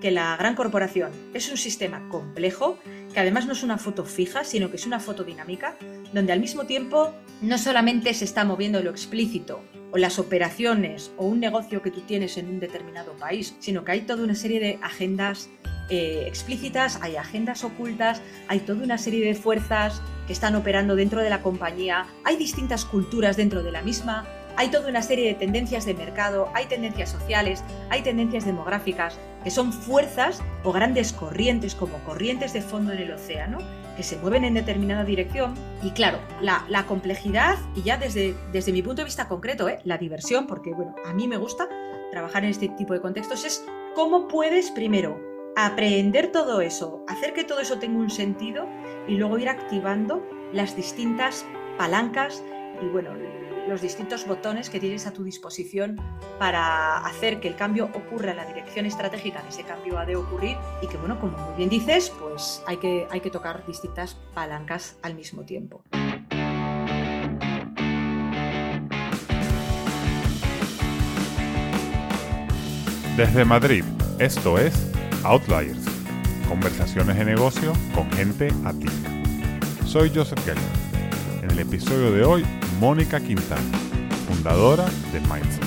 que la gran corporación es un sistema complejo, que además no es una foto fija, sino que es una foto dinámica, donde al mismo tiempo no solamente se está moviendo lo explícito o las operaciones o un negocio que tú tienes en un determinado país, sino que hay toda una serie de agendas eh, explícitas, hay agendas ocultas, hay toda una serie de fuerzas que están operando dentro de la compañía, hay distintas culturas dentro de la misma, hay toda una serie de tendencias de mercado, hay tendencias sociales, hay tendencias demográficas, que son fuerzas o grandes corrientes como corrientes de fondo en el océano que se mueven en determinada dirección. Y claro, la, complejidad, y ya desde, desde mi punto de vista concreto, ¿eh? la diversión, porque bueno, a mí me gusta trabajar en este tipo de contextos, es cómo puedes primero aprender todo eso, hacer que todo eso tenga un sentido y luego ir activando las distintas palancas y bueno, los distintos botones que tienes a tu disposición para hacer que el cambio ocurra en la dirección estratégica que ese cambio ha de ocurrir y que, bueno, como muy bien dices, pues hay que, hay que tocar distintas palancas al mismo tiempo. Desde Madrid, esto es Outliers, conversaciones de negocio con gente a ti. Soy Joseph Keller. En el episodio de hoy Mónica Quintana, fundadora de Mindset.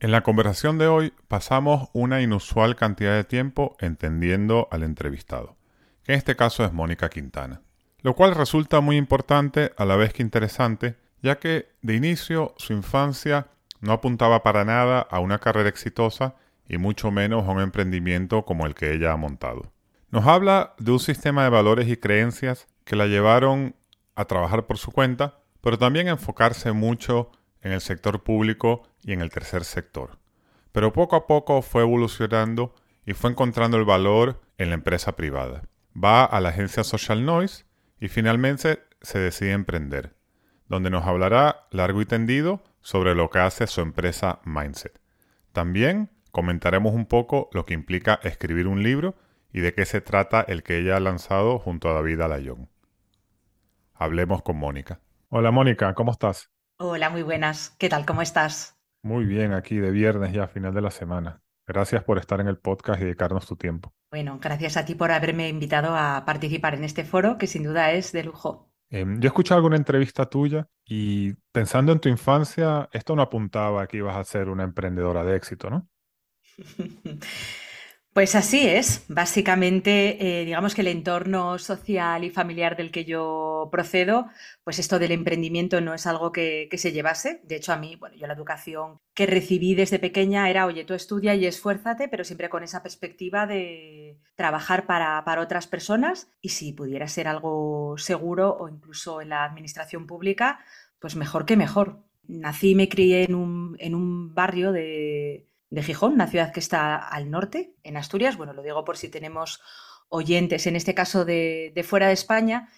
En la conversación de hoy pasamos una inusual cantidad de tiempo entendiendo al entrevistado, que en este caso es Mónica Quintana, lo cual resulta muy importante a la vez que interesante, ya que de inicio su infancia no apuntaba para nada a una carrera exitosa y mucho menos a un emprendimiento como el que ella ha montado. Nos habla de un sistema de valores y creencias que la llevaron a trabajar por su cuenta, pero también a enfocarse mucho en el sector público y en el tercer sector. Pero poco a poco fue evolucionando y fue encontrando el valor en la empresa privada. Va a la agencia Social Noise y finalmente se decide emprender, donde nos hablará largo y tendido sobre lo que hace su empresa Mindset. También comentaremos un poco lo que implica escribir un libro y de qué se trata el que ella ha lanzado junto a David Alayón. Hablemos con Mónica. Hola Mónica, ¿cómo estás? Hola, muy buenas. ¿Qué tal? ¿Cómo estás? Muy bien, aquí de viernes ya, final de la semana. Gracias por estar en el podcast y dedicarnos tu tiempo. Bueno, gracias a ti por haberme invitado a participar en este foro, que sin duda es de lujo. Em, yo he escuchado alguna entrevista tuya y pensando en tu infancia, esto no apuntaba que ibas a ser una emprendedora de éxito, ¿no? Pues así es. Básicamente, eh, digamos que el entorno social y familiar del que yo procedo, pues esto del emprendimiento no es algo que, se llevase. De hecho, a mí, bueno, yo la educación que recibí desde pequeña era, oye, tú estudia y esfuérzate, pero siempre con esa perspectiva de trabajar para, para otras personas y si pudiera ser algo seguro o incluso en la administración pública, pues mejor que mejor. Nací y me crié en un, en un barrio de de Gijón, una ciudad que está al norte, en Asturias. Bueno, lo digo por si tenemos oyentes, en este caso de, fuera de España.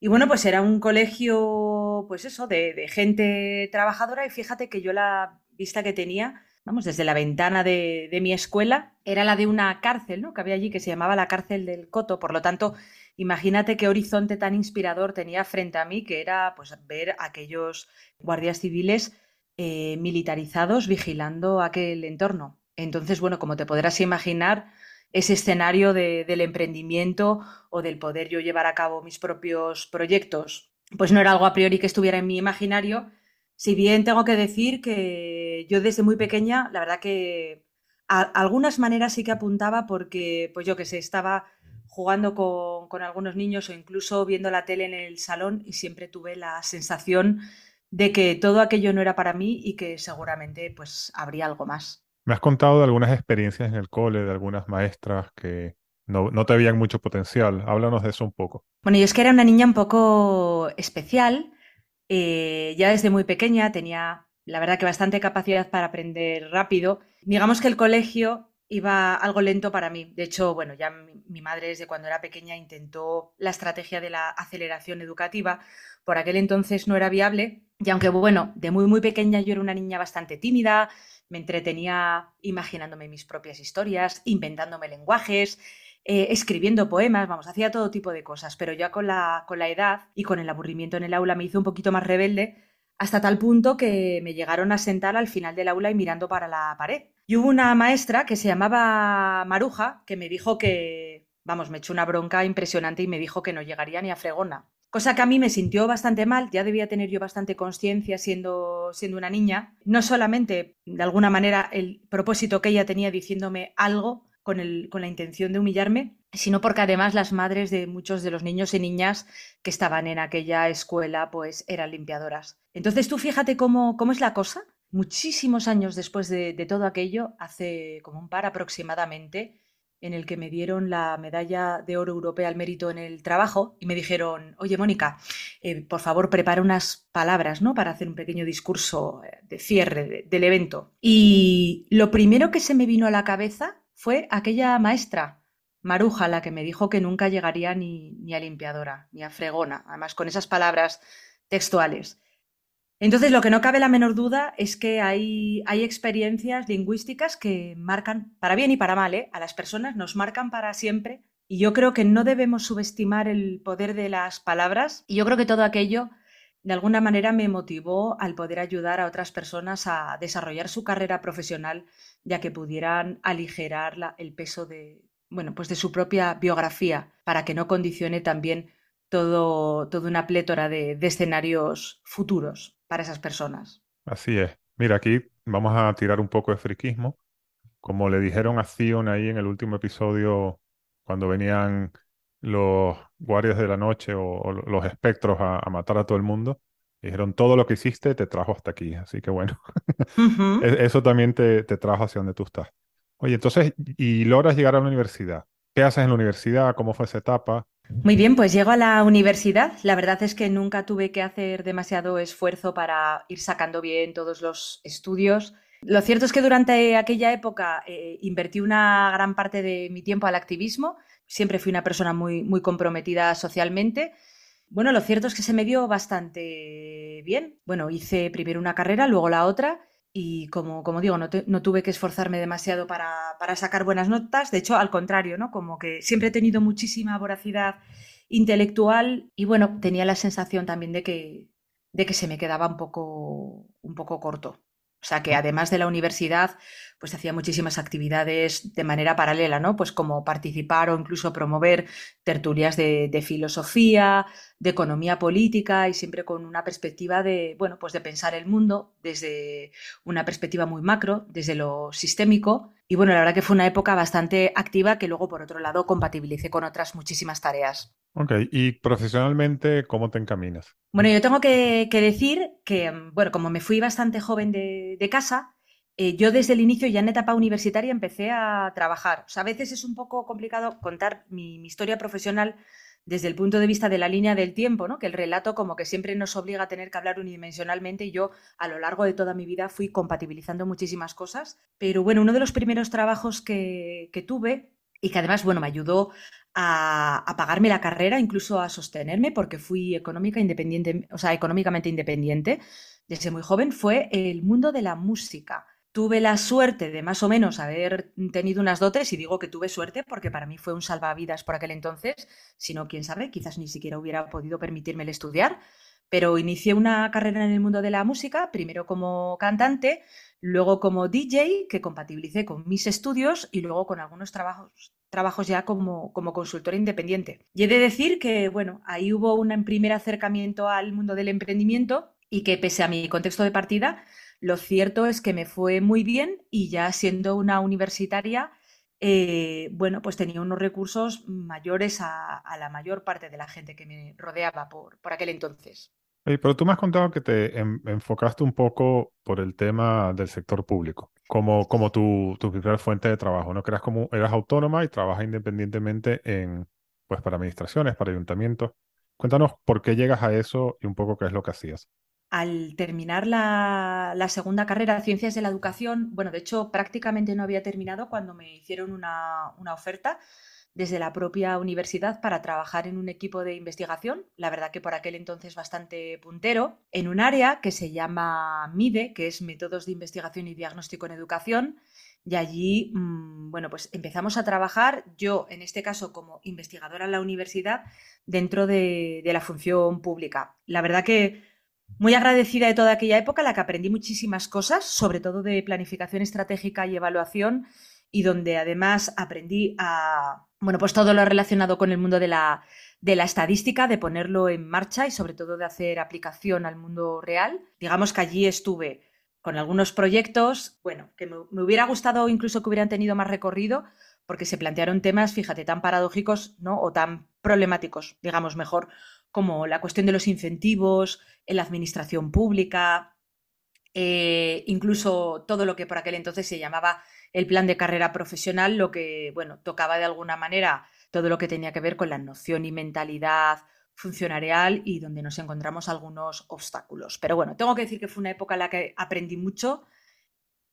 Y bueno, pues era un colegio, pues eso, de, gente trabajadora y fíjate que yo la vista que tenía, vamos, desde la ventana de, mi escuela, era la de una cárcel, ¿no? Que había allí que se llamaba la cárcel del Coto. Por lo tanto, imagínate qué horizonte tan inspirador tenía frente a mí, que era pues ver a aquellos guardias civiles eh, militarizados vigilando aquel entorno. Entonces, bueno, como te podrás imaginar, ese escenario del emprendimiento o del poder yo llevar a cabo mis propios proyectos, pues no era algo a priori que estuviera en mi imaginario. Si bien tengo que decir que yo desde muy pequeña, la verdad que a algunas maneras sí que apuntaba porque, pues yo que sé, estaba jugando con, con algunos niños o incluso viendo la tele en el salón y siempre tuve la sensación de que todo aquello no era para mí y que seguramente pues habría algo más. Me has contado de algunas experiencias en el cole, de algunas maestras que no, no te veían mucho potencial. Háblanos de eso un poco. Bueno, yo es que era una niña un poco especial. Eh, ya desde muy pequeña tenía, la verdad, que bastante capacidad para aprender rápido. Digamos que el colegio iba algo lento para mí. De hecho, bueno, ya mi, madre desde cuando era pequeña intentó la estrategia de la aceleración educativa. Por aquel entonces no era viable y aunque, bueno, de muy, muy pequeña yo era una niña bastante tímida, me entretenía imaginándome mis propias historias, inventándome lenguajes, eh, escribiendo poemas, vamos, hacía todo tipo de cosas, pero ya con la, con la edad y con el aburrimiento en el aula me hizo un poquito más rebelde hasta tal punto que me llegaron a sentar al final del aula y mirando para la pared. Y hubo una maestra que se llamaba Maruja que me dijo que, vamos, me echó una bronca impresionante y me dijo que no llegaría ni a fregona. Cosa que a mí me sintió bastante mal, ya debía tener yo bastante conciencia siendo, siendo una niña. No solamente, de alguna manera, el propósito que ella tenía diciéndome algo con, el, con la intención de humillarme, sino porque además las madres de muchos de los niños y niñas que estaban en aquella escuela pues eran limpiadoras. Entonces tú fíjate cómo, cómo es la cosa. Muchísimos años después de, todo aquello, hace como un par aproximadamente, en el que me dieron la medalla de oro europea al mérito en el trabajo y me dijeron, oye Mónica, eh, por favor prepara unas palabras ¿no? para hacer un pequeño discurso eh, de cierre del evento. Y lo primero que se me vino a la cabeza fue aquella maestra Maruja la que me dijo que nunca llegaría ni, ni a limpiadora, ni a fregona, además con esas palabras textuales. Entonces, lo que no cabe la menor duda es que hay, experiencias lingüísticas que marcan, para bien y para mal, ¿eh? a las personas, nos marcan para siempre. Y yo creo que no debemos subestimar el poder de las palabras. Y yo creo que todo aquello, de alguna manera, me motivó al poder ayudar a otras personas a desarrollar su carrera profesional, ya que pudieran aligerar el peso de, bueno, pues de su propia biografía para que no condicione también todo, toda una plétora de, escenarios futuros para esas personas. Así es. Mira, aquí vamos a tirar un poco de friquismo. Como le dijeron a Zion ahí en el último episodio, cuando venían los guardias de la noche o, los espectros a, matar a todo el mundo, dijeron, todo lo que hiciste te trajo hasta aquí. Así que bueno, e, eso también te, te trajo hacia donde tú estás. Oye, entonces, y logras llegar a la universidad. ¿Qué haces en la universidad? ¿Cómo fue esa etapa? Muy bien, pues llego a la universidad. La verdad es que nunca tuve que hacer demasiado esfuerzo para ir sacando bien todos los estudios. Lo cierto es que durante aquella época eh, invertí una gran parte de mi tiempo al activismo. Siempre fui una persona muy, muy comprometida socialmente. Bueno, lo cierto es que se me dio bastante bien. Bueno, hice primero una carrera, luego la otra y como, como digo, no, no, tuve que esforzarme demasiado para, para, sacar buenas notas, de hecho, al contrario, ¿no? Como que siempre he tenido muchísima voracidad intelectual y bueno, tenía la sensación también de que, de que se me quedaba un poco, un poco corto. O sea que además de la universidad, pues hacía muchísimas actividades de manera paralela, ¿no? Pues como participar o incluso promover tertulias de, filosofía, de economía política y siempre con una perspectiva de, bueno, pues de pensar el mundo desde una perspectiva muy macro, desde lo sistémico. Y bueno, la verdad que fue una época bastante activa que luego, por otro lado, compatibilicé con otras muchísimas tareas. Ok, y profesionalmente, ¿cómo te encaminas? Bueno, yo tengo que, decir que, bueno, como me fui bastante joven de, casa, eh, yo desde el inicio, ya en etapa universitaria, empecé a trabajar. O sea, a veces es un poco complicado contar mi, historia profesional desde el punto de vista de la línea del tiempo, ¿no? Que el relato como que siempre nos obliga a tener que hablar unidimensionalmente y yo a lo largo de toda mi vida fui compatibilizando muchísimas cosas. Pero bueno, uno de los primeros trabajos que, tuve y que además, bueno, me ayudó a, pagarme la carrera, incluso a sostenerme, porque fui económica independiente, o sea, económicamente independiente desde muy joven, fue el mundo de la música. Tuve la suerte de más o menos haber tenido unas dotes, y digo que tuve suerte porque para mí fue un salvavidas por aquel entonces, si no, quién sabe, quizás ni siquiera hubiera podido permitirme el estudiar, pero inicié una carrera en el mundo de la música, primero como cantante, luego como DJ, que compatibilicé con mis estudios y luego con algunos trabajos, trabajos ya como, como consultora independiente. Y he de decir que, bueno, ahí hubo un primer acercamiento al mundo del emprendimiento y que pese a mi contexto de partida, lo cierto es que me fue muy bien y ya siendo una universitaria, eh, bueno, pues tenía unos recursos mayores a, la mayor parte de la gente que me rodeaba por, por aquel entonces. pero tú me has contado que te enfocaste un poco por el tema del sector público, como, como tu, tu primera fuente de trabajo, ¿no? creas como eras autónoma y trabajas independientemente en, pues, para administraciones, para ayuntamientos. Cuéntanos por qué llegas a eso y un poco qué es lo que hacías al terminar la, segunda carrera, Ciencias de la Educación, bueno, de hecho prácticamente no había terminado cuando me hicieron una, oferta desde la propia universidad para trabajar en un equipo de investigación, la verdad que por aquel entonces bastante puntero, en un área que se llama MIDE, que es Métodos de Investigación y Diagnóstico en Educación, y allí, mm, bueno, pues empezamos a trabajar, yo en este caso como investigadora en la universidad, dentro de, de la función pública. La verdad que muy agradecida de toda aquella época, la que aprendí muchísimas cosas, sobre todo de planificación estratégica y evaluación, y donde además aprendí a, bueno, pues todo lo relacionado con el mundo de la, de la estadística, de ponerlo en marcha y sobre todo de hacer aplicación al mundo real. Digamos que allí estuve con algunos proyectos, bueno, que me, hubiera gustado incluso que hubieran tenido más recorrido, porque se plantearon temas, fíjate, tan paradójicos, ¿no? O tan problemáticos, digamos mejor, como la cuestión de los incentivos en la administración pública, eh, incluso todo lo que por aquel entonces se llamaba el plan de carrera profesional, lo que, bueno, tocaba de alguna manera todo lo que tenía que ver con la noción y mentalidad funcionarial y donde nos encontramos algunos obstáculos. Pero bueno, tengo que decir que fue una época en la que aprendí mucho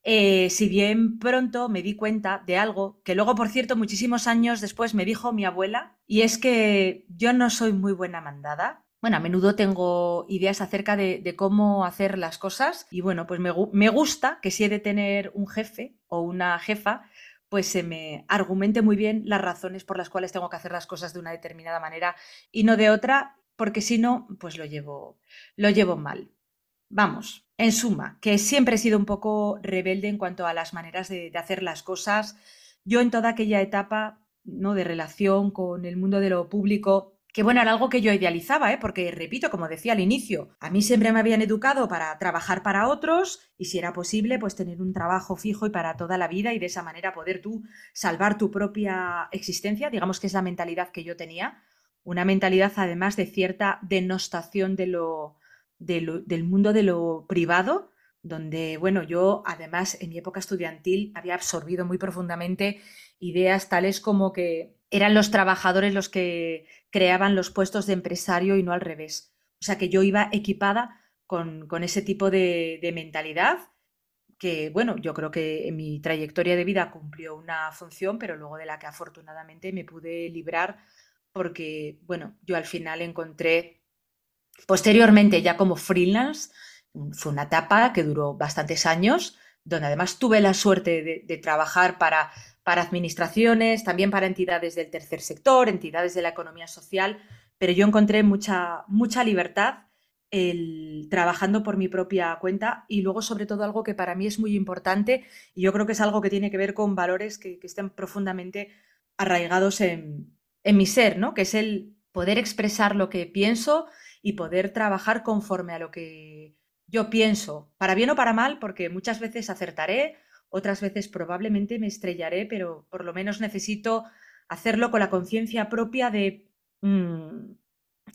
eh, si bien pronto me di cuenta de algo que luego, por cierto, muchísimos años después me dijo mi abuela, y es que yo no soy muy buena mandada. Bueno, a menudo tengo ideas acerca de, cómo hacer las cosas y bueno, pues me, me, gusta que si he de tener un jefe o una jefa, pues se me argumente muy bien las razones por las cuales tengo que hacer las cosas de una determinada manera y no de otra, porque si no, pues lo llevo, lo llevo mal. Vamos, en suma, que siempre he sido un poco rebelde en cuanto a las maneras de, hacer las cosas. Yo en toda aquella etapa ¿no? de relación con el mundo de lo público, que bueno, era algo que yo idealizaba, ¿eh? porque repito, como decía al inicio, a mí siempre me habían educado para trabajar para otros y si era posible, pues tener un trabajo fijo y para toda la vida y de esa manera poder tú salvar tu propia existencia, digamos que es la mentalidad que yo tenía, una mentalidad además de cierta denostación de lo, del mundo de lo privado, donde, bueno, yo además en mi época estudiantil había absorbido muy profundamente ideas tales como que eran los trabajadores los que creaban los puestos de empresario y no al revés. O sea que yo iba equipada con, ese tipo de, de mentalidad que, bueno, yo creo que en mi trayectoria de vida cumplió una función, pero luego de la que afortunadamente me pude librar porque, bueno, yo al final encontré Posteriormente, ya como freelance, fue una etapa que duró bastantes años, donde además tuve la suerte de, trabajar para, para administraciones, también para entidades del tercer sector, entidades de la economía social, pero yo encontré mucha, mucha libertad el, trabajando por mi propia cuenta y luego sobre todo algo que para mí es muy importante y yo creo que es algo que tiene que ver con valores que, estén profundamente arraigados en, en mi ser, ¿no? que es el poder expresar lo que pienso y poder trabajar conforme a lo que yo pienso, para bien o para mal, porque muchas veces acertaré, otras veces probablemente me estrellaré, pero por lo menos necesito hacerlo con la conciencia propia de mm,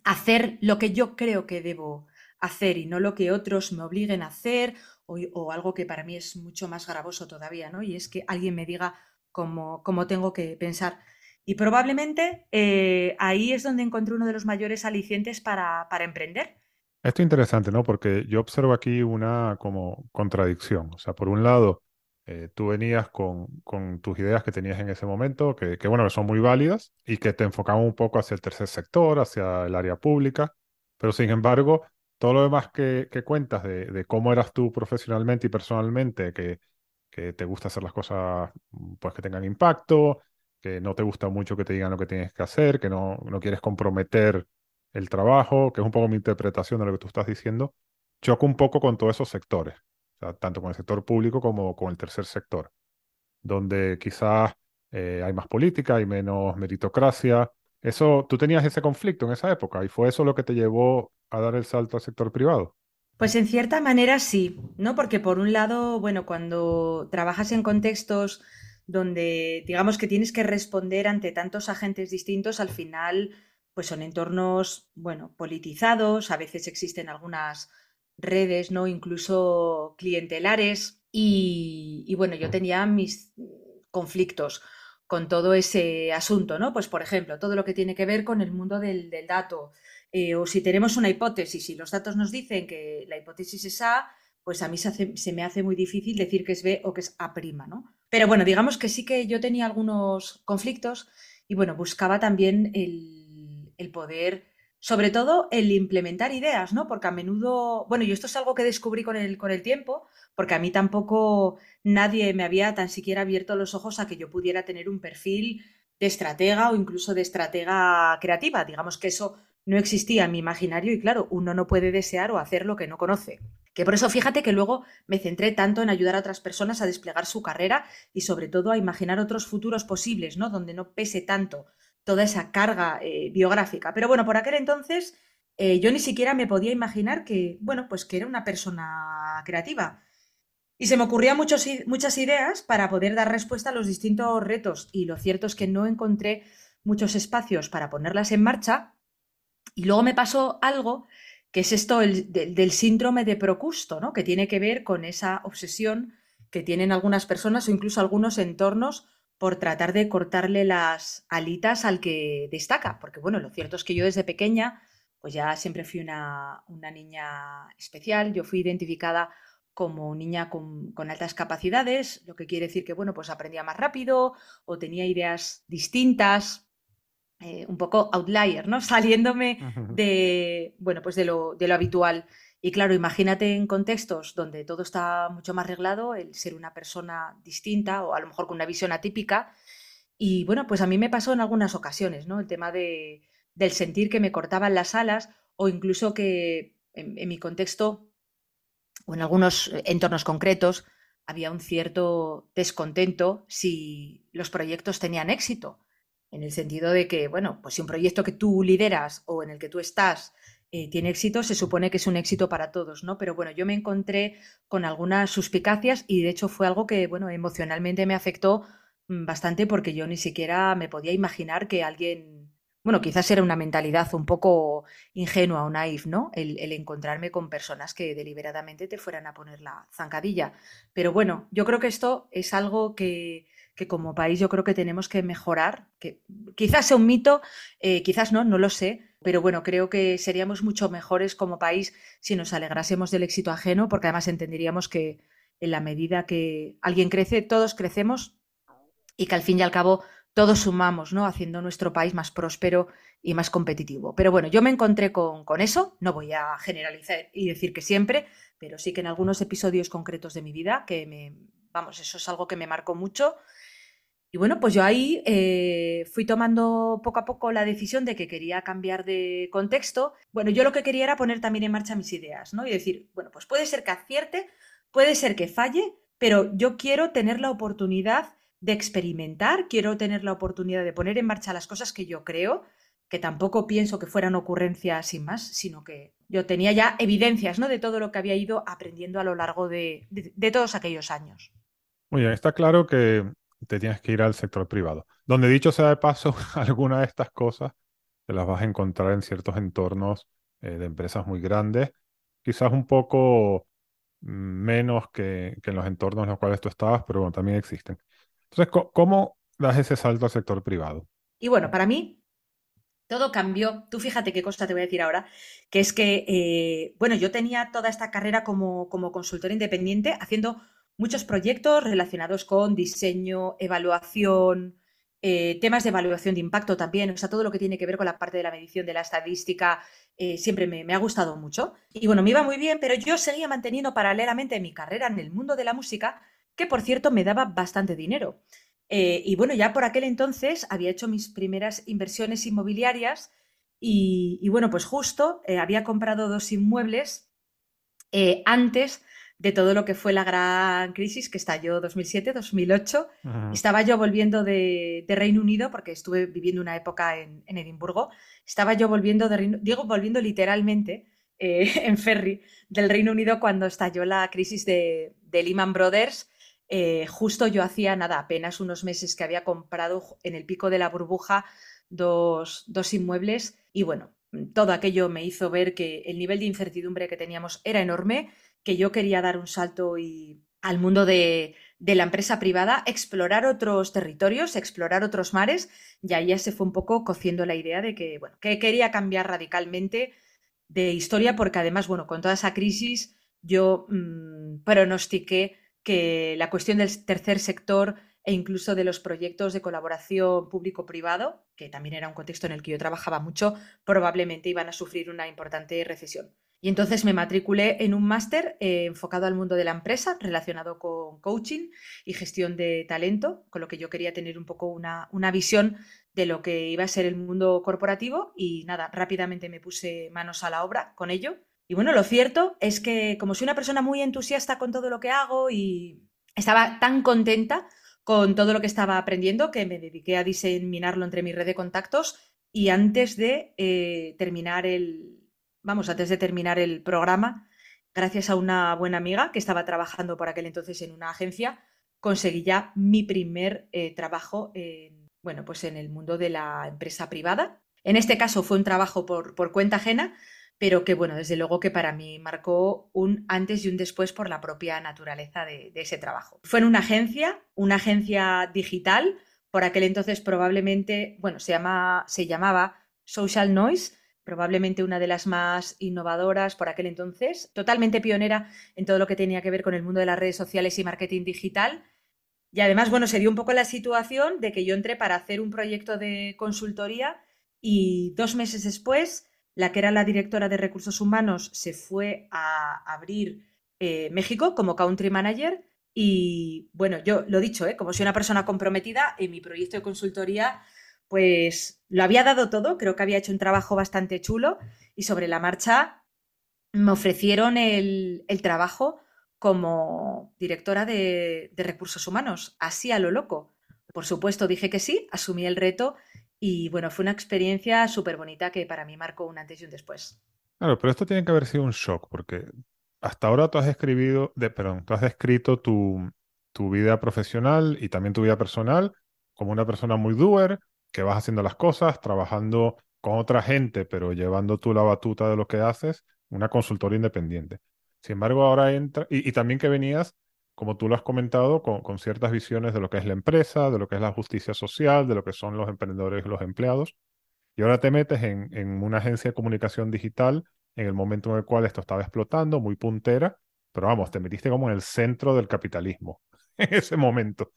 hacer lo que yo creo que debo hacer y no lo que otros me obliguen a hacer o, algo que para mí es mucho más gravoso todavía, ¿no? Y es que alguien me diga cómo, cómo tengo que pensar. Y probablemente eh, ahí es donde encontré uno de los mayores alicientes para, emprender. Esto es interesante, ¿no? Porque yo observo aquí una como contradicción. O sea, por un lado, eh, tú venías con, tus ideas que tenías en ese momento, que, que, bueno, que son muy válidas y que te enfocaban un poco hacia el tercer sector, hacia el área pública, pero sin embargo, todo lo demás que, cuentas de, cómo eras tú profesionalmente y personalmente, que, que te gusta hacer las cosas pues que tengan impacto, que no te gusta mucho que te digan lo que tienes que hacer, que no, no quieres comprometer el trabajo, que es un poco mi interpretación de lo que tú estás diciendo, choca un poco con todos esos sectores, tanto con el sector público como con el tercer sector, donde quizás eh, hay más política, hay menos meritocracia. Eso, ¿Tú tenías ese conflicto en esa época y fue eso lo que te llevó a dar el salto al sector privado? Pues en cierta manera sí, ¿no? Porque por un lado, bueno, cuando trabajas en contextos donde digamos que tienes que responder ante tantos agentes distintos, al final pues son entornos, bueno, politizados, a veces existen algunas redes, ¿no? Incluso clientelares y, bueno, yo tenía mis conflictos con todo ese asunto, ¿no? Pues por ejemplo, todo lo que tiene que ver con el mundo del, dato. Eh, o si tenemos una hipótesis y los datos nos dicen que la hipótesis es A, pues a mí se, se me hace muy difícil decir que es B o que es A', ¿no? Pero bueno, digamos que sí que yo tenía algunos conflictos y bueno, buscaba también el, poder, sobre todo el implementar ideas, ¿no? Porque a menudo, bueno, y esto es algo que descubrí con el, con el tiempo, porque a mí tampoco nadie me había tan siquiera abierto los ojos a que yo pudiera tener un perfil de estratega o incluso de estratega creativa. Digamos que eso no existía en mi imaginario y claro, uno no puede desear o hacer lo que no conoce. Que por eso fíjate que luego me centré tanto en ayudar a otras personas a desplegar su carrera y sobre todo a imaginar otros futuros posibles, ¿no? Donde no pese tanto toda esa carga eh, biográfica. Pero bueno, por aquel entonces eh, yo ni siquiera me podía imaginar que, bueno, pues que era una persona creativa. Y se me ocurrían muchas ideas para poder dar respuesta a los distintos retos. Y lo cierto es que no encontré muchos espacios para ponerlas en marcha y luego me pasó algo es esto del síndrome de Procusto, ¿no? que tiene que ver con esa obsesión que tienen algunas personas o incluso algunos entornos por tratar de cortarle las alitas al que destaca. Porque bueno, lo cierto es que yo desde pequeña, pues ya siempre fui una, niña especial, yo fui identificada como niña con, con, altas capacidades, lo que quiere decir que, bueno, pues aprendía más rápido o tenía ideas distintas, eh, un poco outlier, ¿no? Saliéndome de, bueno, pues de lo, de lo habitual. Y claro, imagínate en contextos donde todo está mucho más arreglado, el ser una persona distinta o a lo mejor con una visión atípica. Y bueno, pues a mí me pasó en algunas ocasiones, ¿no? El tema de, del sentir que me cortaban las alas o incluso que en, en mi contexto o en algunos entornos concretos había un cierto descontento si los proyectos tenían éxito en el sentido de que, bueno, pues si un proyecto que tú lideras o en el que tú estás eh, tiene éxito, se supone que es un éxito para todos, ¿no? Pero bueno, yo me encontré con algunas suspicacias y de hecho fue algo que, bueno, emocionalmente me afectó mm, bastante porque yo ni siquiera me podía imaginar que alguien, bueno, quizás era una mentalidad un poco ingenua o naif, ¿no? El, el, encontrarme con personas que deliberadamente te fueran a poner la zancadilla. Pero bueno, yo creo que esto es algo que que como país yo creo que tenemos que mejorar, que quizás sea un mito, eh, quizás no, no lo sé, pero bueno, creo que seríamos mucho mejores como país si nos alegrásemos del éxito ajeno, porque además entenderíamos que en la medida que alguien crece, todos crecemos y que al fin y al cabo todos sumamos, ¿no? Haciendo nuestro país más próspero y más competitivo. Pero bueno, yo me encontré con, con eso, no voy a generalizar y decir que siempre, pero sí que en algunos episodios concretos de mi vida, que me, vamos, eso es algo que me marcó mucho y bueno, pues yo ahí eh, fui tomando poco a poco la decisión de que quería cambiar de contexto. Bueno, yo lo que quería era poner también en marcha mis ideas, ¿no? Y decir, bueno, pues puede ser que acierte, puede ser que falle, pero yo quiero tener la oportunidad de experimentar, quiero tener la oportunidad de poner en marcha las cosas que yo creo, que tampoco pienso que fueran ocurrencias sin más, sino que yo tenía ya evidencias, ¿no? De todo lo que había ido aprendiendo a lo largo de, de todos aquellos años. Muy bien, está claro que te tienes que ir al sector privado. Donde dicho sea de paso, alguna de estas cosas te las vas a encontrar en ciertos entornos eh, de empresas muy grandes, quizás un poco menos que, en los entornos en los cuales tú estabas, pero bueno, también existen. Entonces, ¿cómo das ese salto al sector privado? Y bueno, para mí todo cambió. Tú fíjate qué cosa te voy a decir ahora, que es que, eh, bueno, yo tenía toda esta carrera como, como consultor independiente haciendo muchos proyectos relacionados con diseño, evaluación, eh, temas de evaluación de impacto también, o sea, todo lo que tiene que ver con la parte de la medición de la estadística, eh, siempre me, ha gustado mucho. Y bueno, me iba muy bien, pero yo seguía manteniendo paralelamente mi carrera en el mundo de la música, que por cierto me daba bastante dinero. Eh, y bueno, ya por aquel entonces había hecho mis primeras inversiones inmobiliarias y, y bueno, pues justo había comprado dos inmuebles antes de todo lo que fue la gran crisis que estalló 2007-2008. Estaba yo volviendo de, Reino Unido, porque estuve viviendo una época en, Edimburgo. Estaba yo volviendo de Reino, digo, volviendo literalmente eh, en ferry del Reino Unido cuando estalló la crisis de, Lehman Brothers. Eh, justo yo hacía nada, apenas unos meses que había comprado en el pico de la burbuja dos, dos inmuebles y bueno, todo aquello me hizo ver que el nivel de incertidumbre que teníamos era enorme que yo quería dar un salto y, al mundo de, la empresa privada, explorar otros territorios, explorar otros mares, y ahí ya se fue un poco cociendo la idea de que, bueno, que quería cambiar radicalmente de historia, porque además, bueno, con toda esa crisis yo mm, pronostiqué que la cuestión del tercer sector e incluso de los proyectos de colaboración público-privado, que también era un contexto en el que yo trabajaba mucho, probablemente iban a sufrir una importante recesión. Y entonces me matriculé en un máster eh, enfocado al mundo de la empresa, relacionado con coaching y gestión de talento, con lo que yo quería tener un poco una, una visión de lo que iba a ser el mundo corporativo y nada, rápidamente me puse manos a la obra con ello. Y bueno, lo cierto es que como soy una persona muy entusiasta con todo lo que hago y estaba tan contenta con todo lo que estaba aprendiendo que me dediqué a diseminarlo entre mi red de contactos y antes de eh, terminar el, vamos, antes de terminar el programa, gracias a una buena amiga que estaba trabajando por aquel entonces en una agencia, conseguí ya mi primer eh, trabajo en, bueno, pues en el mundo de la empresa privada. En este caso fue un trabajo por, por cuenta ajena, pero que bueno, desde luego que para mí marcó un antes y un después por la propia naturaleza de, ese trabajo. Fue en una agencia, una agencia digital, por aquel entonces probablemente, bueno, se, llama, se llamaba Social Noise, probablemente una de las más innovadoras por aquel entonces, totalmente pionera en todo lo que tenía que ver con el mundo de las redes sociales y marketing digital. Y además, bueno, se dio un poco la situación de que yo entré para hacer un proyecto de consultoría y dos meses después la que era la directora de recursos humanos se fue a abrir eh, México como country manager y bueno, yo lo dicho, ¿eh? como soy una persona comprometida en mi proyecto de consultoría, pues lo había dado todo, creo que había hecho un trabajo bastante chulo y sobre la marcha me ofrecieron el, trabajo como directora de, de recursos humanos, así a lo loco. Por supuesto, dije que sí, asumí el reto y bueno, fue una experiencia súper bonita que para mí marcó un antes y un después. Claro, pero esto tiene que haber sido un shock, porque hasta ahora tú has escribido, de, perdón, tú has descrito tu, tu vida profesional y también tu vida personal como una persona muy doer, que vas haciendo las cosas, trabajando con otra gente, pero llevando tú la batuta de lo que haces, una consultora independiente. Sin embargo, ahora entra, y, también que venías como tú lo has comentado, con, ciertas visiones de lo que es la empresa, de lo que es la justicia social, de lo que son los emprendedores y los empleados. Y ahora te metes en, en una agencia de comunicación digital en el momento en el cual esto estaba explotando, muy puntera, pero vamos, te metiste como en el centro del capitalismo en ese momento.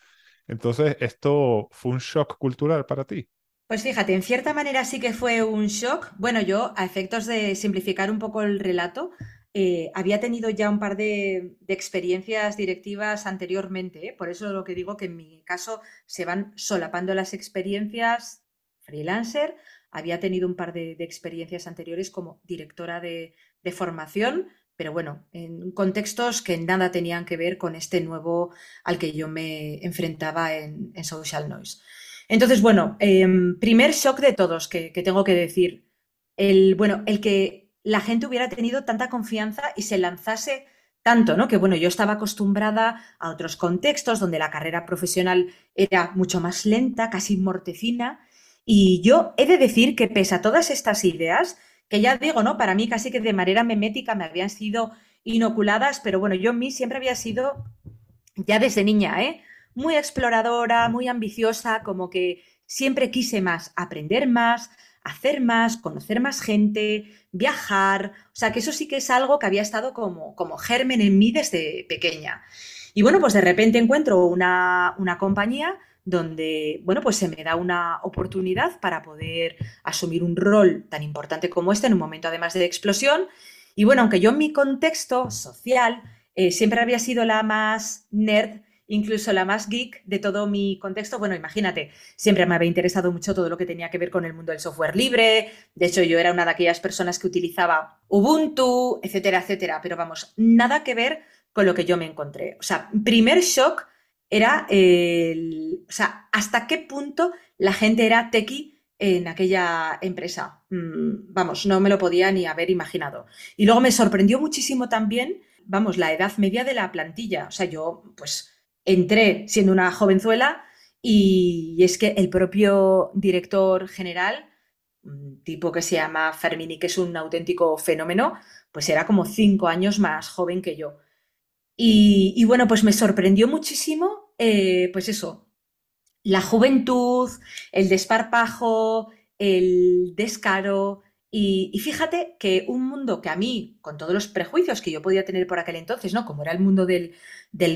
Entonces, ¿esto fue un shock cultural para ti? Pues fíjate, en cierta manera sí que fue un shock. Bueno, yo, a efectos de simplificar un poco el relato, eh, había tenido ya un par de, experiencias directivas anteriormente, ¿eh? por eso lo que digo que en mi caso se van solapando las experiencias freelancer. Había tenido un par de, experiencias anteriores como directora de, formación, pero bueno, en contextos que nada tenían que ver con este nuevo al que yo me enfrentaba en, Social Noise. Entonces, bueno, em, primer shock de todos que, tengo que decir. El, bueno, el que la gente hubiera tenido tanta confianza y se lanzase tanto, ¿no? Que bueno, yo estaba acostumbrada a otros contextos donde la carrera profesional era mucho más lenta, casi mortecina, y yo he de decir que pese a todas estas ideas, que ya digo, ¿no? Para mí casi que de manera memética me habían sido inoculadas, pero bueno, yo en mí siempre había sido, ya desde niña, ¿eh? Muy exploradora, muy ambiciosa, como que siempre quise más, aprender más, hacer más, conocer más gente, viajar. O sea, que eso sí que es algo que había estado como, como germen en mí desde pequeña. Y bueno, pues de repente encuentro una, una compañía donde, bueno, pues se me da una oportunidad para poder asumir un rol tan importante como este en un momento además de explosión. Y bueno, aunque yo en mi contexto social eh, siempre había sido la más nerd, incluso la más geek de todo mi contexto. Bueno, imagínate, siempre me había interesado mucho todo lo que tenía que ver con el mundo del software libre. De hecho, yo era una de aquellas personas que utilizaba Ubuntu, etcétera, etcétera. Pero vamos, nada que ver con lo que yo me encontré. O sea, primer shock era el, o sea, hasta qué punto la gente era tequi en aquella empresa. Mm, vamos, no me lo podía ni haber imaginado. Y luego me sorprendió muchísimo también, vamos, la edad media de la plantilla. O sea, yo, pues, entré siendo una jovenzuela y es que el propio director general, un tipo que se llama Fermini, que es un auténtico fenómeno, pues era como cinco años más joven que yo. Y, bueno, pues me sorprendió muchísimo, eh, pues eso, la juventud, el desparpajo, el descaro, y, fíjate que un mundo que a mí, con todos los prejuicios que yo podía tener por aquel entonces, ¿no? Como era el mundo del,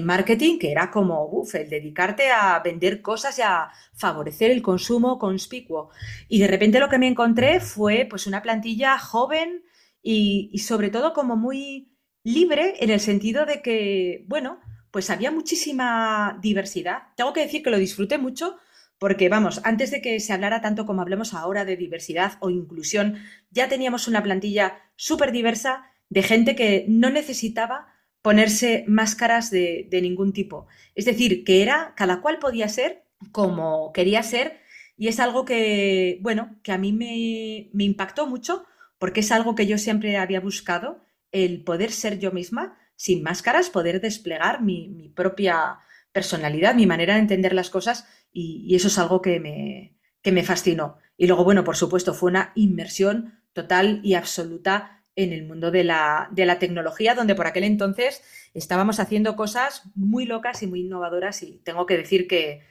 marketing, que era como, uff, el dedicarte a vender cosas y a favorecer el consumo conspicuo. Y de repente lo que me encontré fue pues una plantilla joven y, sobre todo como muy libre en el sentido de que, bueno, pues había muchísima diversidad. Tengo que decir que lo disfruté mucho porque, vamos, antes de que se hablara tanto como hablemos ahora de diversidad o inclusión, ya teníamos una plantilla súper diversa de gente que no necesitaba ponerse máscaras de, ningún tipo. Es decir, que era, cada cual podía ser como quería ser y es algo que, bueno, que a mí me, impactó mucho porque es algo que yo siempre había buscado, el poder ser yo misma, sin máscaras, poder desplegar mi, propia personalidad, mi manera de entender las cosas y, eso es algo que me, que me fascinó. Y luego, bueno, por supuesto, fue una inmersión total y absoluta en el mundo de la, tecnología, donde por aquel entonces estábamos haciendo cosas muy locas y muy innovadoras y tengo que decir que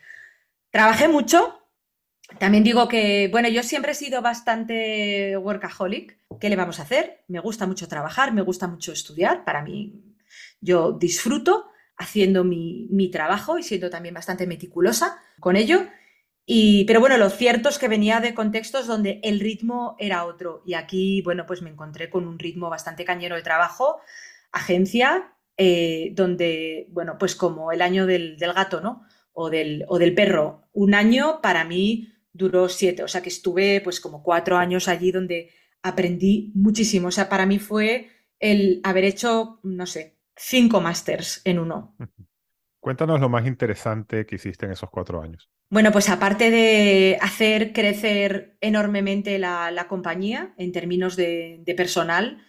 trabajé mucho. También digo que, bueno, yo siempre he sido bastante workaholic. ¿Qué le vamos a hacer? Me gusta mucho trabajar, me gusta mucho estudiar. Para mí, yo disfruto haciendo mi, mi trabajo y siendo también bastante meticulosa con ello. Y, pero bueno, lo cierto es que venía de contextos donde el ritmo era otro. Y aquí, bueno, pues me encontré con un ritmo bastante cañero de trabajo, agencia, eh, donde, bueno, pues como el año del, gato, ¿no? O del, o del perro. Un año para mí duró siete, o sea que estuve pues como cuatro años allí donde aprendí muchísimo. O sea, para mí fue el haber hecho, no sé, cinco másters en uno. Cuéntanos lo más interesante que hiciste en esos cuatro años. Bueno, pues aparte de hacer crecer enormemente la, compañía en términos de, personal,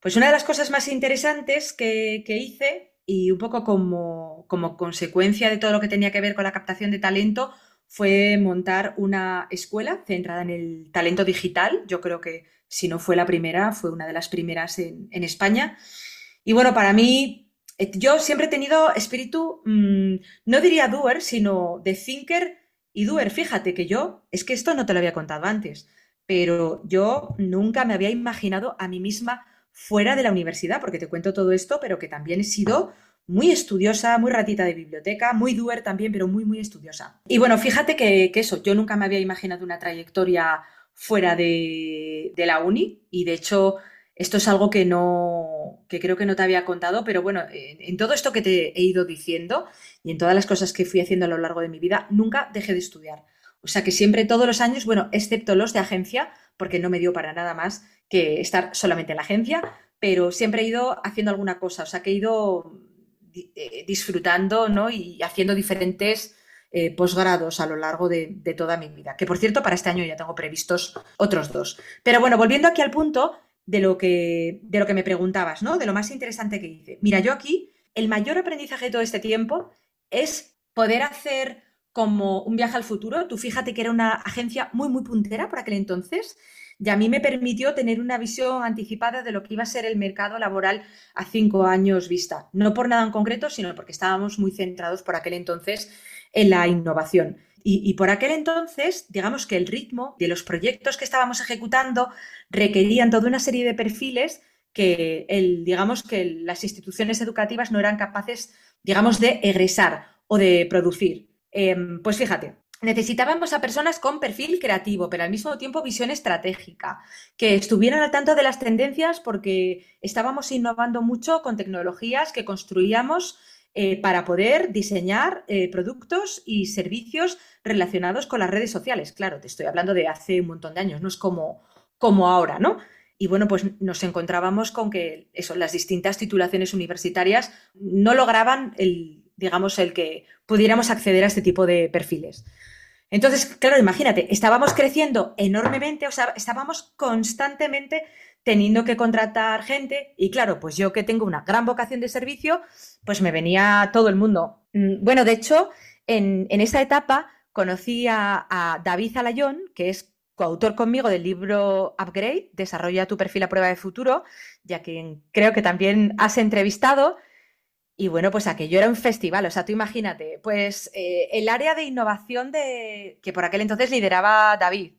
pues una de las cosas más interesantes que, hice y un poco como, como, consecuencia de todo lo que tenía que ver con la captación de talento fue montar una escuela centrada en el talento digital. Yo creo que si no fue la primera, fue una de las primeras en, en España. Y bueno, para mí eh, yo siempre he tenido espíritu, mm, no diría doer, sino de thinker y doer. Fíjate que yo, es que esto no te lo había contado antes, pero yo nunca me había imaginado a mí misma fuera de la universidad, porque te cuento todo esto, pero que también he sido muy estudiosa, muy ratita de biblioteca, muy doer también, pero muy, muy estudiosa. Y bueno, fíjate que, eso, yo nunca me había imaginado una trayectoria fuera de, de la uni y de hecho esto es algo que no, que creo que no te había contado, pero bueno, en, todo esto que te he ido diciendo y en todas las cosas que fui haciendo a lo largo de mi vida, nunca dejé de estudiar. O sea que siempre todos los años, bueno, excepto los de agencia, porque no me dio para nada más que estar solamente en la agencia, pero siempre he ido haciendo alguna cosa, o sea que he ido eh, disfrutando ¿no? y haciendo diferentes eh, posgrados a lo largo de, de, toda mi vida. Que por cierto, para este año ya tengo previstos otros dos. Pero bueno, volviendo aquí al punto, de lo que, de lo que me preguntabas, ¿no? De lo más interesante que hice. Mira, yo aquí, el mayor aprendizaje de todo este tiempo es poder hacer como un viaje al futuro. Tú fíjate que era una agencia muy, muy puntera por aquel entonces y a mí me permitió tener una visión anticipada de lo que iba a ser el mercado laboral a cinco años vista. No por nada en concreto, sino porque estábamos muy centrados por aquel entonces en la innovación. Y, por aquel entonces, digamos que el ritmo de los proyectos que estábamos ejecutando requerían toda una serie de perfiles que el, digamos que las instituciones educativas no eran capaces, digamos, de egresar o de producir. Em, pues fíjate, necesitábamos a personas con perfil creativo, pero al mismo tiempo visión estratégica, que estuvieran al tanto de las tendencias porque estábamos innovando mucho con tecnologías que construíamos eh, para poder diseñar eh, productos y servicios relacionados con las redes sociales. Claro, te estoy hablando de hace un montón de años, no es como, como ahora, ¿no? Y bueno, pues nos encontrábamos con que eso, las distintas titulaciones universitarias no lograban el, digamos, el que pudiéramos acceder a este tipo de perfiles. Entonces, claro, imagínate, estábamos creciendo enormemente, o sea, estábamos constantemente teniendo que contratar gente y claro, pues yo que tengo una gran vocación de servicio, pues me venía todo el mundo. Mm, bueno, de hecho, en, esa etapa conocí a, David Alayón, que es coautor conmigo del libro Upgrade, Desarrolla tu perfil a prueba de futuro, ya que creo que también has entrevistado. Y bueno, pues aquello era un festival, o sea, tú imagínate, pues eh, el área de innovación de, que por aquel entonces lideraba David.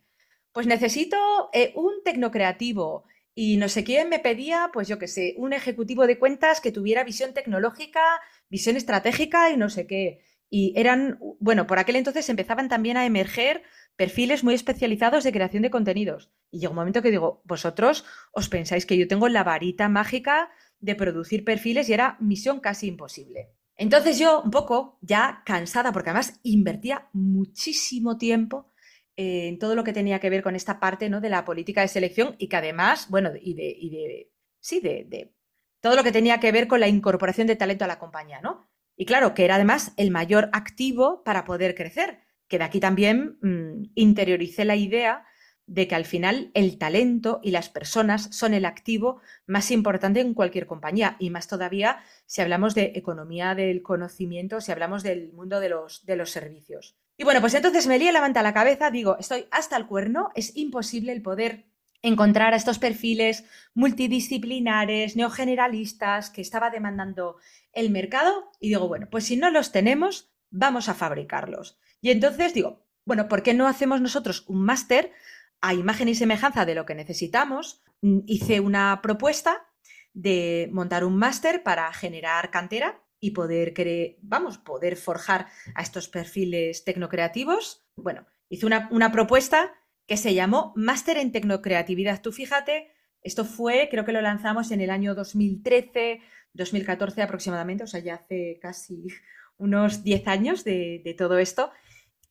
Pues necesito eh, un tecnocreativo, y no sé quién me pedía, pues yo qué sé, un ejecutivo de cuentas que tuviera visión tecnológica, visión estratégica y no sé qué. y eran, bueno, por aquel entonces empezaban también a emerger perfiles muy especializados de creación de contenidos. Y llegó un momento que digo, vosotros os pensáis que yo tengo la varita mágica de producir perfiles y era misión casi imposible. Entonces yo un poco ya cansada, porque además invertía muchísimo tiempo en todo lo que tenía que ver con esta parte ¿no? de la política de selección y que además, bueno, y de, y de sí, de, de, todo lo que tenía que ver con la incorporación de talento a la compañía, ¿no? Y claro, que era además el mayor activo para poder crecer, que de aquí también mmm, interioricé la idea de que al final el talento y las personas son el activo más importante en cualquier compañía y más todavía si hablamos de economía del conocimiento, si hablamos del mundo de los, de los servicios. Y bueno, pues entonces me lía levanta la cabeza, digo, estoy hasta el cuerno, es imposible el poder encontrar a estos perfiles multidisciplinares, neogeneralistas que estaba demandando el mercado y digo, bueno, pues si no los tenemos, vamos a fabricarlos. Y entonces digo, bueno, ¿por qué no hacemos nosotros un máster a imagen y semejanza de lo que necesitamos? Mm, hice una propuesta de montar un máster para generar cantera y poder vamos, poder forjar a estos perfiles tecnocreativos. Bueno, hice una, una propuesta que se llamó Máster en Tecnocreatividad. Tú fíjate, esto fue, creo que lo lanzamos en el año 2013, 2014 aproximadamente, o sea, ya hace casi unos 10 años de, de todo esto.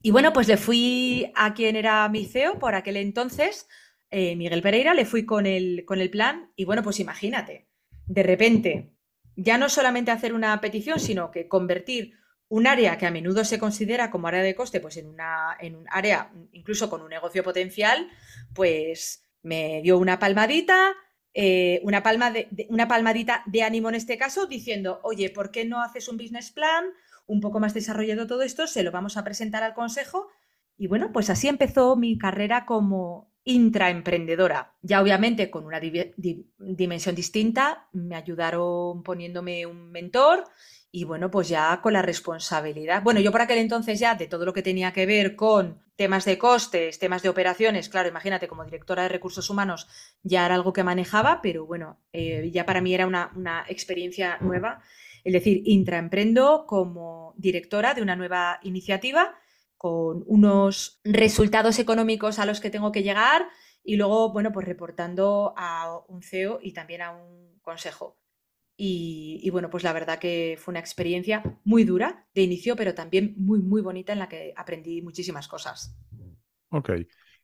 Y bueno, pues le fui a quien era mi CEO por aquel entonces, eh, Miguel Pereira, le fui con el, con el plan y bueno, pues imagínate, de repente, ya no solamente hacer una petición, sino que convertir un área que a menudo se considera como área de coste, pues en, una, en un área, incluso con un negocio potencial, pues me dio una palmadita, eh, una, palma de, de, una palmadita de ánimo en este caso, diciendo, oye, ¿por qué no haces un business plan un poco más desarrollado todo esto? Se lo vamos a presentar al consejo. Y bueno, pues así empezó mi carrera como intraemprendedora. Ya obviamente con una di di dimensión distinta, me ayudaron poniéndome un mentor y bueno, pues ya con la responsabilidad. Bueno, yo por aquel entonces ya de todo lo que tenía que ver con temas de costes, temas de operaciones, claro, imagínate, como directora de recursos humanos ya era algo que manejaba, pero bueno, eh, ya para mí era una, una experiencia nueva. Es decir, intraemprendo como directora de una nueva iniciativa con unos resultados económicos a los que tengo que llegar y luego, bueno, pues reportando a un CEO y también a un consejo. Y, bueno, pues la verdad que fue una experiencia muy dura de inicio, pero también muy, muy bonita en la que aprendí muchísimas cosas. Ok.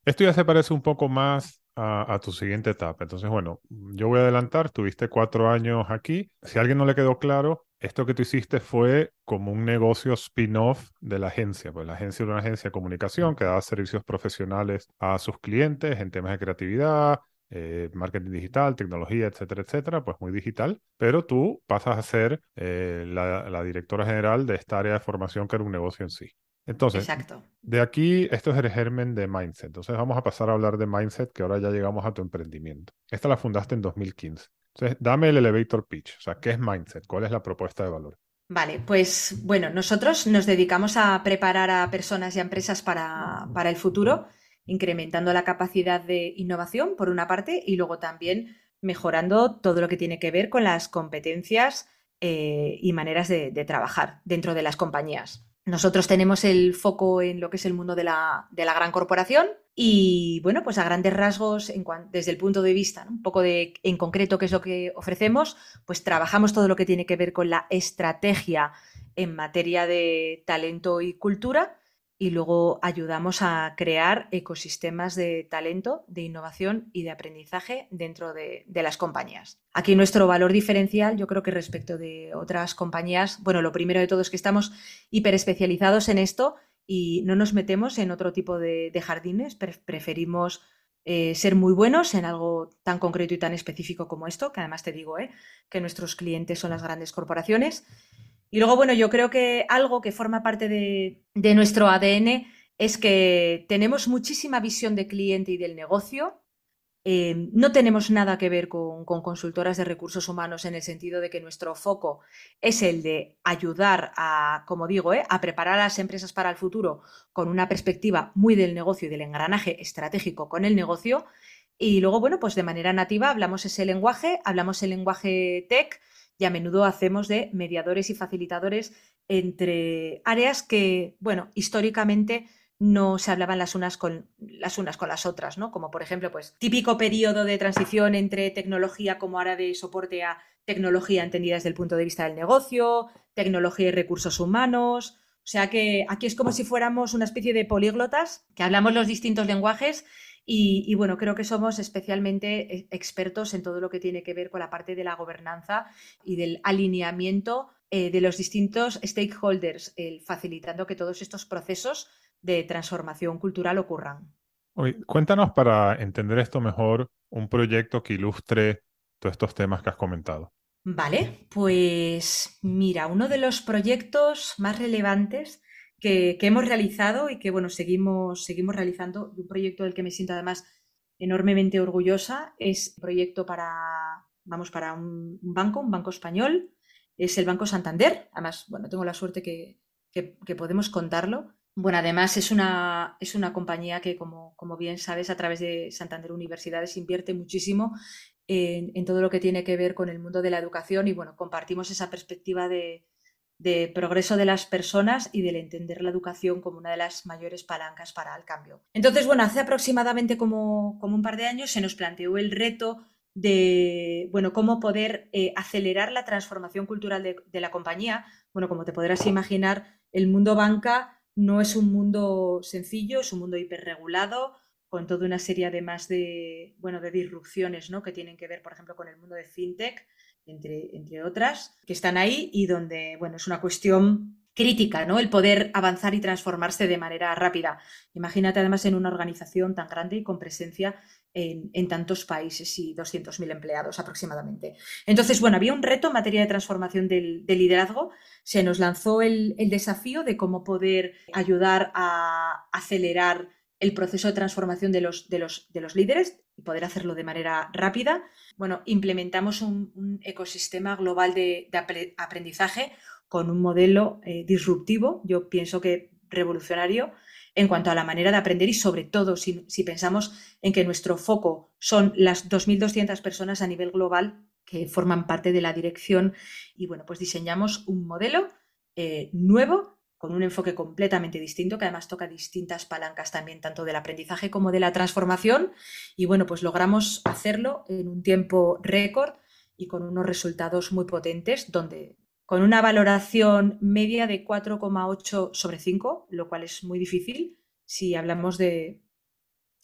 Esto ya se parece un poco más a, a, tu siguiente etapa. Entonces, bueno, yo voy a adelantar, tuviste cuatro años aquí. Si a alguien no le quedó claro, esto que tú hiciste fue como un negocio spin-off de la agencia. Pues la agencia era una agencia de comunicación que daba servicios profesionales a sus clientes en temas de creatividad, eh, marketing digital, tecnología, etcétera, etcétera, pues muy digital, pero tú pasas a ser eh, la, la, directora general de esta área de formación que era un negocio en sí. Entonces, Exacto. de aquí, esto es el germen de Mindset. Entonces, vamos a pasar a hablar de Mindset, que ahora ya llegamos a tu emprendimiento. Esta la fundaste en 2015. Entonces, dame el elevator pitch. O sea, ¿qué es Mindset? ¿Cuál es la propuesta de valor? Vale, pues bueno, nosotros nos dedicamos a preparar a personas y a empresas para, para el futuro incrementando la capacidad de innovación, por una parte, y luego también mejorando todo lo que tiene que ver con las competencias eh, y maneras de, de, trabajar dentro de las compañías. Nosotros tenemos el foco en lo que es el mundo de la, de la gran corporación y, bueno, pues a grandes rasgos, en desde el punto de vista, un poco de en concreto qué es lo que ofrecemos, pues trabajamos todo lo que tiene que ver con la estrategia en materia de talento y cultura y luego ayudamos a crear ecosistemas de talento, de innovación y de aprendizaje dentro de, las compañías. Aquí nuestro valor diferencial, yo creo que respecto de otras compañías, bueno, lo primero de todo es que estamos hiper especializados en esto y no nos metemos en otro tipo de, jardines, Pre preferimos eh, ser muy buenos en algo tan concreto y tan específico como esto, que además te digo, ¿eh? que nuestros clientes son las grandes corporaciones y luego, bueno, yo creo que algo que forma parte de, de nuestro ADN es que tenemos muchísima visión de cliente y del negocio. Eh, no tenemos nada que ver con, con, consultoras de recursos humanos en el sentido de que nuestro foco es el de ayudar a, como digo, eh, a preparar a las empresas para el futuro con una perspectiva muy del negocio y del engranaje estratégico con el negocio. Y luego, bueno, pues de manera nativa hablamos ese lenguaje, hablamos el lenguaje tech, y a menudo hacemos de mediadores y facilitadores entre áreas que, bueno, históricamente no se hablaban las unas con las unas con las otras, ¿no? Como por ejemplo, pues típico periodo de transición entre tecnología como ahora de soporte a tecnología entendida desde el punto de vista del negocio, tecnología y recursos humanos. O sea que aquí es como si fuéramos una especie de políglotas que hablamos los distintos lenguajes y, bueno, creo que somos especialmente eh, expertos en todo lo que tiene que ver con la parte de la gobernanza y del alineamiento eh, de los distintos stakeholders, facilitando que todos estos procesos de transformación cultural ocurran. cuéntanos para entender esto mejor un proyecto que ilustre todos estos temas que has comentado. Vale, pues mira, uno de los proyectos más relevantes que, hemos realizado y que, bueno, seguimos, seguimos realizando. Un proyecto del que me siento además enormemente orgullosa es un proyecto para, vamos, para un, banco, un banco español. Es el Banco Santander. Además, bueno, tengo la suerte que, podemos contarlo. Bueno, además es una, es una compañía que, como, como, bien sabes, a través de Santander Universidades invierte muchísimo en, en, todo lo que tiene que ver con el mundo de la educación y, bueno, compartimos esa perspectiva de, de progreso de las personas y del entender la educación como una de las mayores palancas para el cambio. Entonces, bueno, hace aproximadamente como, como un par de años se nos planteó el reto de, bueno, cómo poder eh, acelerar la transformación cultural de, la compañía. Bueno, como te podrás imaginar, el mundo banca no es un mundo sencillo, es un mundo hiperregulado, con toda una serie además de, bueno, de disrupciones, ¿no? Que tienen que ver, por ejemplo, con el mundo de fintech, entre, otras, que están ahí y donde, bueno, es una cuestión crítica, ¿no? El poder avanzar y transformarse de manera rápida. Imagínate además en una organización tan grande y con presencia en, tantos países y 200.000 empleados aproximadamente. Entonces, bueno, había un reto en materia de transformación del, liderazgo. Se nos lanzó el, el, desafío de cómo poder ayudar a acelerar el proceso de transformación de los, de los, de los líderes y poder hacerlo de manera rápida. Bueno, implementamos un, ecosistema global de, aprendizaje con un modelo eh, disruptivo, yo pienso que revolucionario, en cuanto a la manera de aprender y sobre todo si, pensamos en que nuestro foco son las 2.200 personas a nivel global que forman parte de la dirección y bueno, pues diseñamos un modelo eh, nuevo con un enfoque completamente distinto, que además toca distintas palancas también, tanto del aprendizaje como de la transformación. Y bueno, pues logramos hacerlo en un tiempo récord y con unos resultados muy potentes, donde con una valoración media de 4,8 sobre 5, lo cual es muy difícil si hablamos de,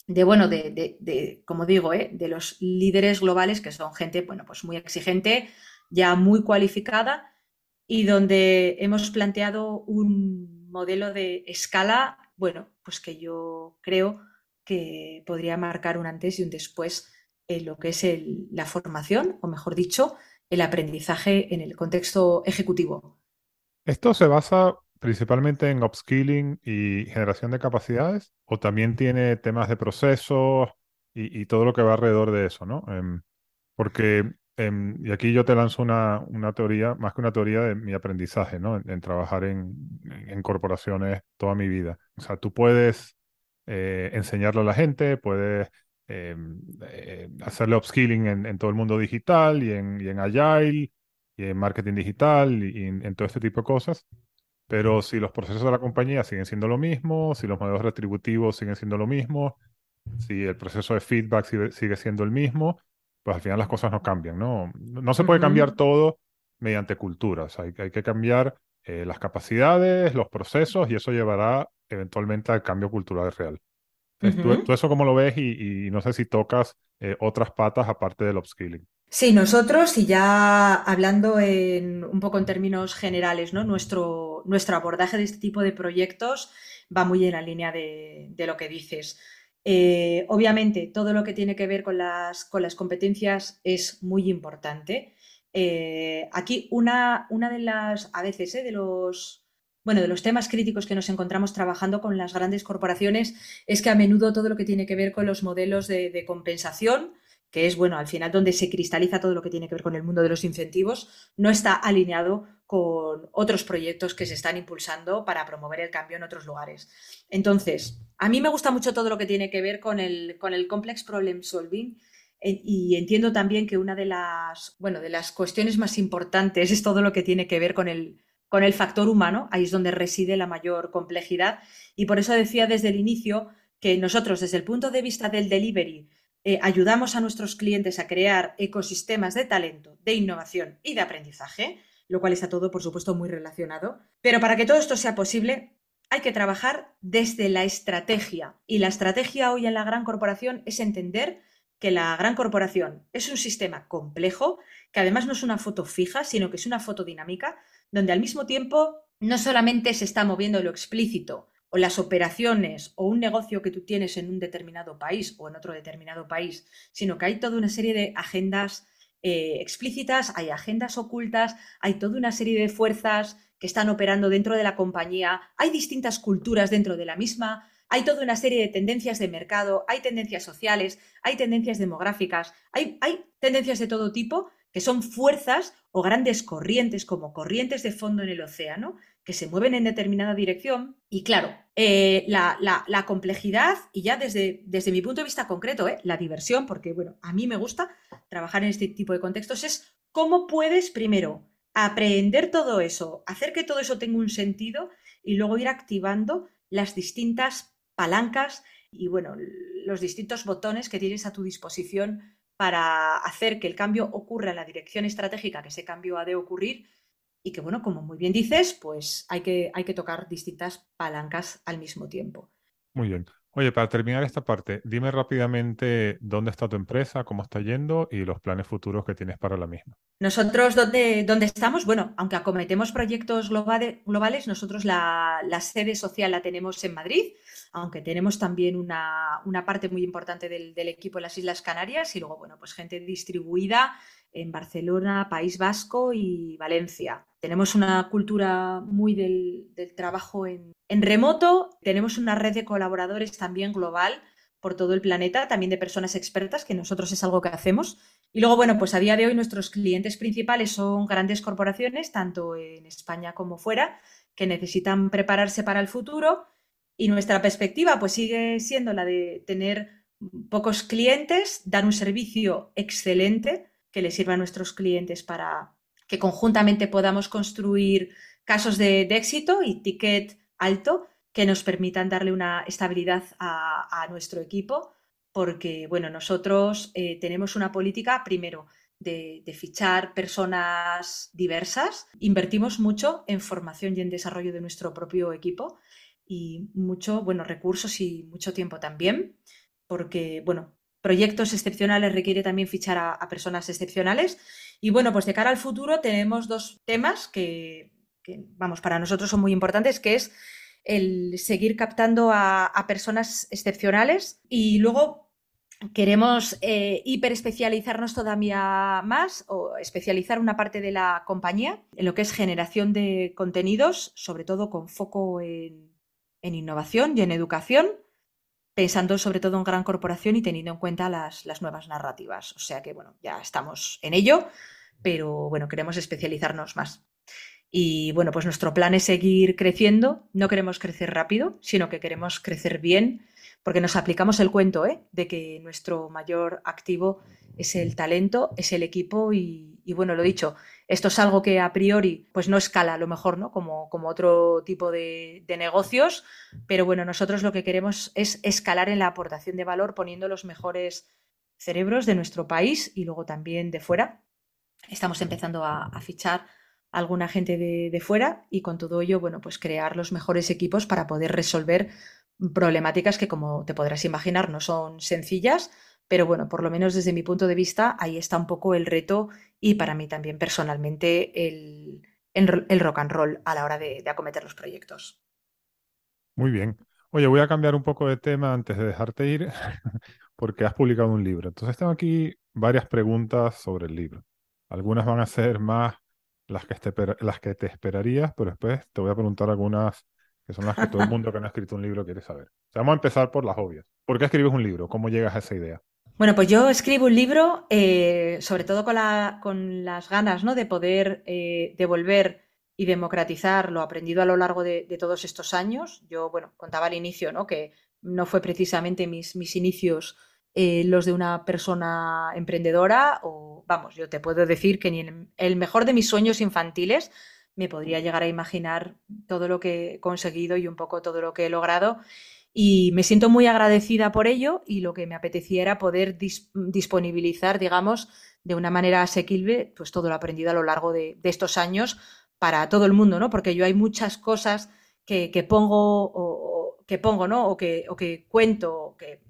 de bueno, de, como digo, ¿eh? de los líderes globales, que son gente, bueno, pues muy exigente, ya muy cualificada y donde hemos planteado un modelo de escala, bueno, pues que yo creo que podría marcar un antes y un después en lo que es la formación, o mejor dicho, el aprendizaje en el contexto ejecutivo. ¿Esto se basa principalmente en upskilling y generación de capacidades o también tiene temas de procesos y, todo lo que va alrededor de eso, ¿no? Em, porque Em, y aquí yo te lanzo una, una, teoría, más que una teoría de mi aprendizaje, ¿no? En, trabajar en, en, corporaciones toda mi vida. O sea, tú puedes eh, enseñarle a la gente, puedes em, eh, hacerle upskilling en, en, todo el mundo digital y en, y en Agile y en marketing digital y, en, todo este tipo de cosas. Pero si los procesos de la compañía siguen siendo lo mismo, si los modelos retributivos siguen siendo lo mismo, si el proceso de feedback sigue, sigue siendo el mismo, pues al final las cosas no cambian, ¿no? No se puede cambiar todo mediante culturas, hay, hay que cambiar eh, las capacidades, los procesos y eso llevará eventualmente al cambio cultural real. ¿tú, eso cómo lo ves y, no sé si tocas eh, otras patas aparte del upskilling? Sí, nosotros, y ya hablando en, un poco en términos generales, ¿no? Nuestro, nuestro abordaje de este tipo de proyectos va muy en la línea de, de lo que dices. Eh, obviamente, todo lo que tiene que ver con las, con las competencias es muy importante. Eh, aquí una, una, de las, a veces, eh, de los, bueno, de los temas críticos que nos encontramos trabajando con las grandes corporaciones es que a menudo todo lo que tiene que ver con los modelos de compensación que es, bueno, al final donde se cristaliza todo lo que tiene que ver con el mundo de los incentivos, no está alineado con otros proyectos que se están impulsando para promover el cambio en otros lugares. Entonces, a mí me gusta mucho todo lo que tiene que ver con el, con el complex problem solving eh, y entiendo también que una de las, bueno, de las cuestiones más importantes es todo lo que tiene que ver con el, con el factor humano, ahí es donde reside la mayor complejidad. Y por eso decía desde el inicio que nosotros, desde el punto de vista del delivery, eh, ayudamos a nuestros clientes a crear ecosistemas de talento, de innovación y de aprendizaje, lo cual está todo, por supuesto, muy relacionado. Pero para que todo esto sea posible, hay que trabajar desde la estrategia. Y la estrategia hoy en la gran corporación es entender que la gran corporación es un sistema complejo, que además no es una foto fija, sino que es una foto dinámica, donde al mismo tiempo no solamente se está moviendo lo explícito o las operaciones o un negocio que tú tienes en un determinado país o en otro determinado país, sino que hay toda una serie de agendas eh, explícitas, hay agendas ocultas, hay toda una serie de fuerzas que están operando dentro de la compañía, hay distintas culturas dentro de la misma, hay toda una serie de tendencias de mercado, hay tendencias sociales, hay tendencias demográficas, hay, hay tendencias de todo tipo que son fuerzas o grandes corrientes, como corrientes de fondo en el océano, que se mueven en determinada dirección. Y claro, eh, la, complejidad, y ya desde, desde mi punto de vista concreto, eh, la diversión, porque bueno, a mí me gusta trabajar en este tipo de contextos, es cómo puedes primero aprender todo eso, hacer que todo eso tenga un sentido y luego ir activando las distintas palancas y bueno, los distintos botones que tienes a tu disposición para hacer que el cambio ocurra en la dirección estratégica que ese cambio ha de ocurrir y que, bueno, como muy bien dices, pues hay que, hay que tocar distintas palancas al mismo tiempo. Muy bien. Oye, para terminar esta parte, dime rápidamente dónde está tu empresa, cómo está yendo y los planes futuros que tienes para la misma. Nosotros, ¿dónde, dónde estamos? Bueno, aunque acometemos proyectos globales, nosotros la, sede social la tenemos en Madrid, aunque tenemos también una, parte muy importante del, del, equipo en las Islas Canarias y luego, bueno, pues gente distribuida en Barcelona, País Vasco y Valencia. Tenemos una cultura muy del, trabajo en, remoto, tenemos una red de colaboradores también global por todo el planeta, también de personas expertas, que nosotros es algo que hacemos. Y luego, bueno, pues a día de hoy nuestros clientes principales son grandes corporaciones, tanto en España como fuera, que necesitan prepararse para el futuro. Y nuestra perspectiva, pues sigue siendo la de tener pocos clientes, dar un servicio excelente que le sirva a nuestros clientes para que conjuntamente podamos construir casos de, éxito y ticket alto que nos permitan darle una estabilidad a, nuestro equipo, porque bueno, nosotros eh, tenemos una política, primero, de, fichar personas diversas, invertimos mucho en formación y en desarrollo de nuestro propio equipo y mucho, bueno, recursos y mucho tiempo también, porque bueno, proyectos excepcionales requiere también fichar a, personas excepcionales. Y bueno, pues de cara al futuro tenemos dos temas que, vamos, para nosotros son muy importantes, que es el seguir captando a, personas excepcionales y luego queremos eh, hiperespecializarnos todavía más o especializar una parte de la compañía en lo que es generación de contenidos, sobre todo con foco en innovación y en educación pensando sobre todo en gran corporación y teniendo en cuenta las, nuevas narrativas. O sea que, bueno, ya estamos en ello, pero bueno, queremos especializarnos más. Y bueno, pues nuestro plan es seguir creciendo. No queremos crecer rápido, sino que queremos crecer bien, porque nos aplicamos el cuento ¿eh? de que nuestro mayor activo es el talento, es el equipo y, y bueno, lo dicho, esto es algo que a priori pues no escala a lo mejor, ¿no? Como, como otro tipo de, negocios, pero bueno, nosotros lo que queremos es escalar en la aportación de valor poniendo los mejores cerebros de nuestro país y luego también de fuera. Estamos empezando a, fichar alguna gente de, de, fuera y con todo ello, bueno, pues crear los mejores equipos para poder resolver problemáticas que, como te podrás imaginar, no son sencillas, pero bueno, por lo menos desde mi punto de vista, ahí está un poco el reto y para mí también personalmente el, rock and roll a la hora de, acometer los proyectos. Muy bien. Oye, voy a cambiar un poco de tema antes de dejarte ir, porque has publicado un libro. Entonces tengo aquí varias preguntas sobre el libro. Algunas van a ser más las que, te, las que te esperarías, pero después te voy a preguntar algunas que son las que todo el mundo que no ha escrito un libro quiere saber. vamos a empezar por las obvias. ¿Por qué escribes un libro? ¿Cómo llegas a esa idea? Bueno, pues yo escribo un libro, eh, sobre todo con, la, con, las ganas ¿no? de poder eh, devolver y democratizar lo aprendido a lo largo de, todos estos años. Yo, bueno, contaba al inicio ¿no? que no fue precisamente mis, mis inicios eh, los de una persona emprendedora, o vamos, yo te puedo decir que ni en el mejor de mis sueños infantiles me podría llegar a imaginar todo lo que he conseguido y un poco todo lo que he logrado. Y me siento muy agradecida por ello y lo que me apetecía era poder disponibilizar, digamos, de una manera asequible, pues todo lo aprendido a lo largo de, estos años para todo el mundo, ¿no? Porque yo hay muchas cosas que, pongo o, que pongo, ¿no? O que, o que cuento, que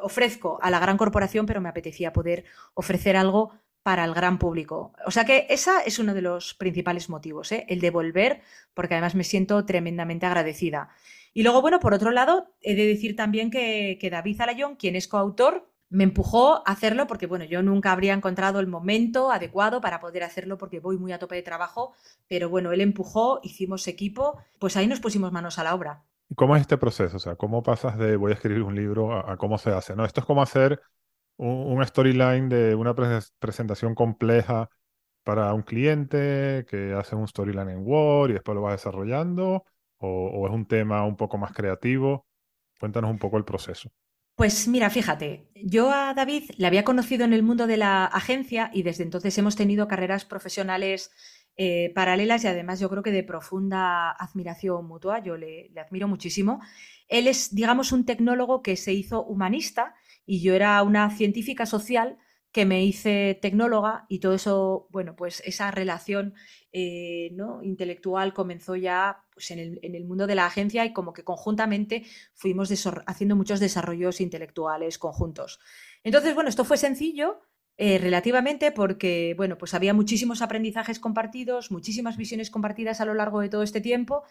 ofrezco a la gran corporación, pero me apetecía poder ofrecer algo para el gran público. O sea que esa es uno de los principales motivos, ¿eh? el devolver, porque además me siento tremendamente agradecida. Y luego, bueno, por otro lado, he de decir también que, que David Alayón, quien es coautor, me empujó a hacerlo porque, bueno, yo nunca habría encontrado el momento adecuado para poder hacerlo porque voy muy a tope de trabajo, pero bueno, él empujó, hicimos equipo, pues ahí nos pusimos manos a la obra. ¿Cómo es este proceso? O sea, ¿cómo pasas de voy a escribir un libro a, cómo se hace? ¿no? Esto es como hacer un, storyline de una presentación compleja para un cliente que hace un storyline en Word y después lo va desarrollando, o, es un tema un poco más creativo. Cuéntanos un poco el proceso. Pues mira, fíjate, yo a David le había conocido en el mundo de la agencia y desde entonces hemos tenido carreras profesionales eh, paralelas y además yo creo que de profunda admiración mutua, yo le, admiro muchísimo. Él es, digamos, un tecnólogo que se hizo humanista y yo era una científica social que me hice tecnóloga y todo eso, bueno, pues esa relación eh, ¿no? intelectual comenzó ya pues, en, el, en, el, mundo de la agencia y como que conjuntamente fuimos haciendo muchos desarrollos intelectuales conjuntos. Entonces, bueno, esto fue sencillo eh, relativamente porque, bueno, pues había muchísimos aprendizajes compartidos, muchísimas visiones compartidas a lo largo de todo este tiempo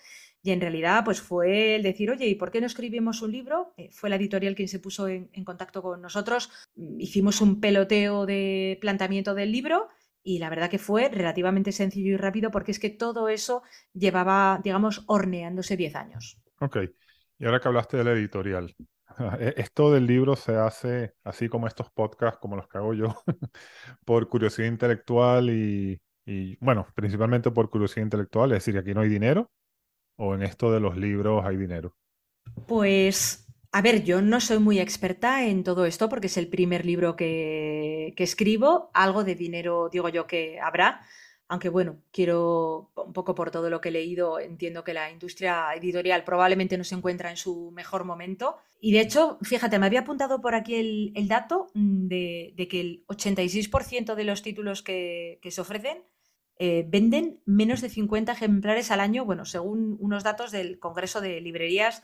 y en realidad pues fue el decir, oye, ¿y por qué no escribimos un libro? Eh, fue la editorial quien se puso en, contacto con nosotros, mm, hicimos un peloteo de planteamiento del libro y la verdad que fue relativamente sencillo y rápido porque es que todo eso llevaba, digamos, horneándose 10 años. Ok, y ahora que hablaste de la editorial, esto del libro se hace, así como estos podcasts, como los que hago yo, por curiosidad intelectual y, bueno, principalmente por curiosidad intelectual, es decir, aquí no hay dinero, o en esto de los libros hay dinero. Pues, a ver, yo no soy muy experta en todo esto porque es el primer libro que, que escribo, algo de dinero digo yo que habrá, aunque bueno, quiero, un poco por todo lo que he leído, entiendo que la industria editorial probablemente no se encuentra en su mejor momento. Y de hecho, fíjate, me había apuntado por aquí el, dato mm, de, que el 86% de los títulos que, se ofrecen eh, venden menos de 50 ejemplares al año, bueno, según unos datos del Congreso de Librerías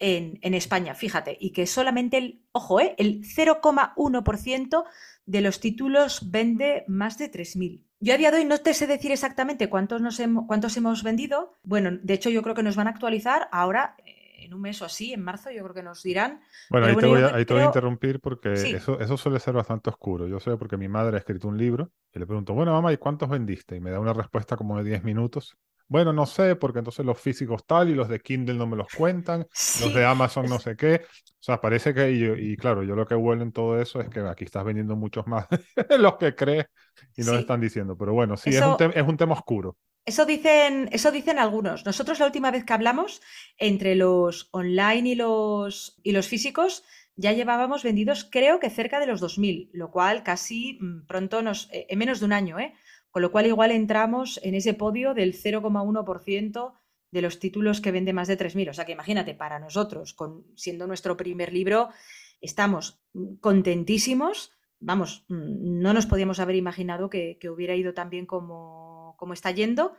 en, España, fíjate, y que solamente el, ojo, eh, el 0,1% de los títulos vende más de 3.000. Yo a día de hoy no te sé decir exactamente cuántos, nos hemos, cuántos hemos vendido. Bueno, de hecho yo creo que nos van a actualizar ahora eh, en un mes o así, en marzo, yo creo que nos dirán. Bueno, ahí, te, voy a, interrumpir porque eso, eso suele ser bastante oscuro. Yo sé porque mi madre ha escrito un libro y le pregunto, bueno, mamá, ¿y cuántos vendiste? Y me da una respuesta como de 10 minutos. Bueno, no sé, porque entonces los físicos tal y los de Kindle no me los cuentan, los de Amazon no sé qué. O sea, parece que, y, claro, yo lo que huele en todo eso es que aquí estás vendiendo muchos más de los que crees y no están diciendo. Pero bueno, sí, es, un es un tema oscuro. Eso dicen, eso dicen algunos. Nosotros la última vez que hablamos, entre los online y los, y los físicos, ya llevábamos vendidos creo que cerca de los 2.000, lo cual casi mm, pronto nos, eh, en menos de un año, ¿eh? Con lo cual igual entramos en ese podio del 0,1% de los títulos que vende más de 3.000. O sea que imagínate, para nosotros, con, siendo nuestro primer libro, estamos contentísimos. Vamos, no nos podíamos haber imaginado que, hubiera ido tan bien como, como está yendo.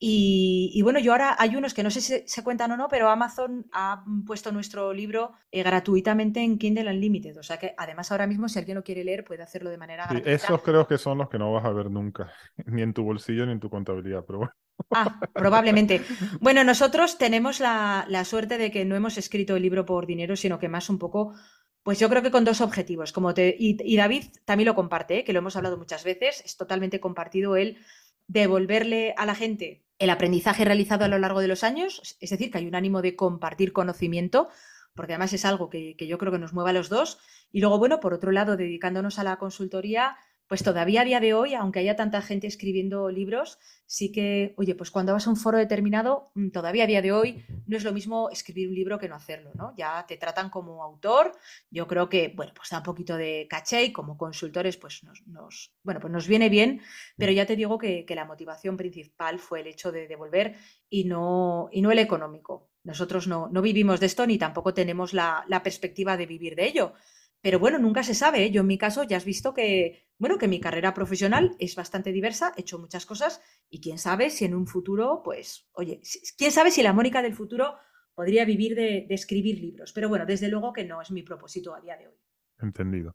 Y, bueno, yo ahora hay unos que no sé si se cuentan o no, pero Amazon ha puesto nuestro libro eh, gratuitamente en Kindle Unlimited. O sea que además ahora mismo si alguien lo quiere leer puede hacerlo de manera gratuita. Esos creo que son los que no vas a ver nunca, ni en tu bolsillo ni en tu contabilidad, pero bueno. Ah, probablemente. Bueno, nosotros tenemos la, suerte de que no hemos escrito el libro por dinero, sino que más un poco pues yo creo que con dos objetivos. Como te, y, David también lo comparte, ¿eh? que lo hemos hablado muchas veces, es totalmente compartido el devolverle a la gente el aprendizaje realizado a lo largo de los años, es decir, que hay un ánimo de compartir conocimiento, porque además es algo que, yo creo que nos mueve a los dos. Y luego, bueno, por otro lado, dedicándonos a la consultoría, pues todavía a día de hoy, aunque haya tanta gente escribiendo libros, sí que, oye, pues cuando vas a un foro determinado, mm, todavía a día de hoy no es lo mismo escribir un libro que no hacerlo, ¿no? Ya te tratan como autor, yo creo que, bueno, pues da un poquito de caché y como consultores, pues nos, bueno, pues nos viene bien, pero ya te digo que, la motivación principal fue el hecho de devolver y no, y no el económico. Nosotros no, no vivimos de esto ni tampoco tenemos la, la perspectiva de vivir de ello. Pero bueno, nunca se sabe. ¿eh? Yo en mi caso ya has visto que, bueno, que mi carrera profesional es bastante diversa, he hecho muchas cosas y quién sabe si en un futuro, pues, oye, quién sabe si la Mónica del futuro podría vivir de, escribir libros. Pero bueno, desde luego que no es mi propósito a día de hoy. Entendido.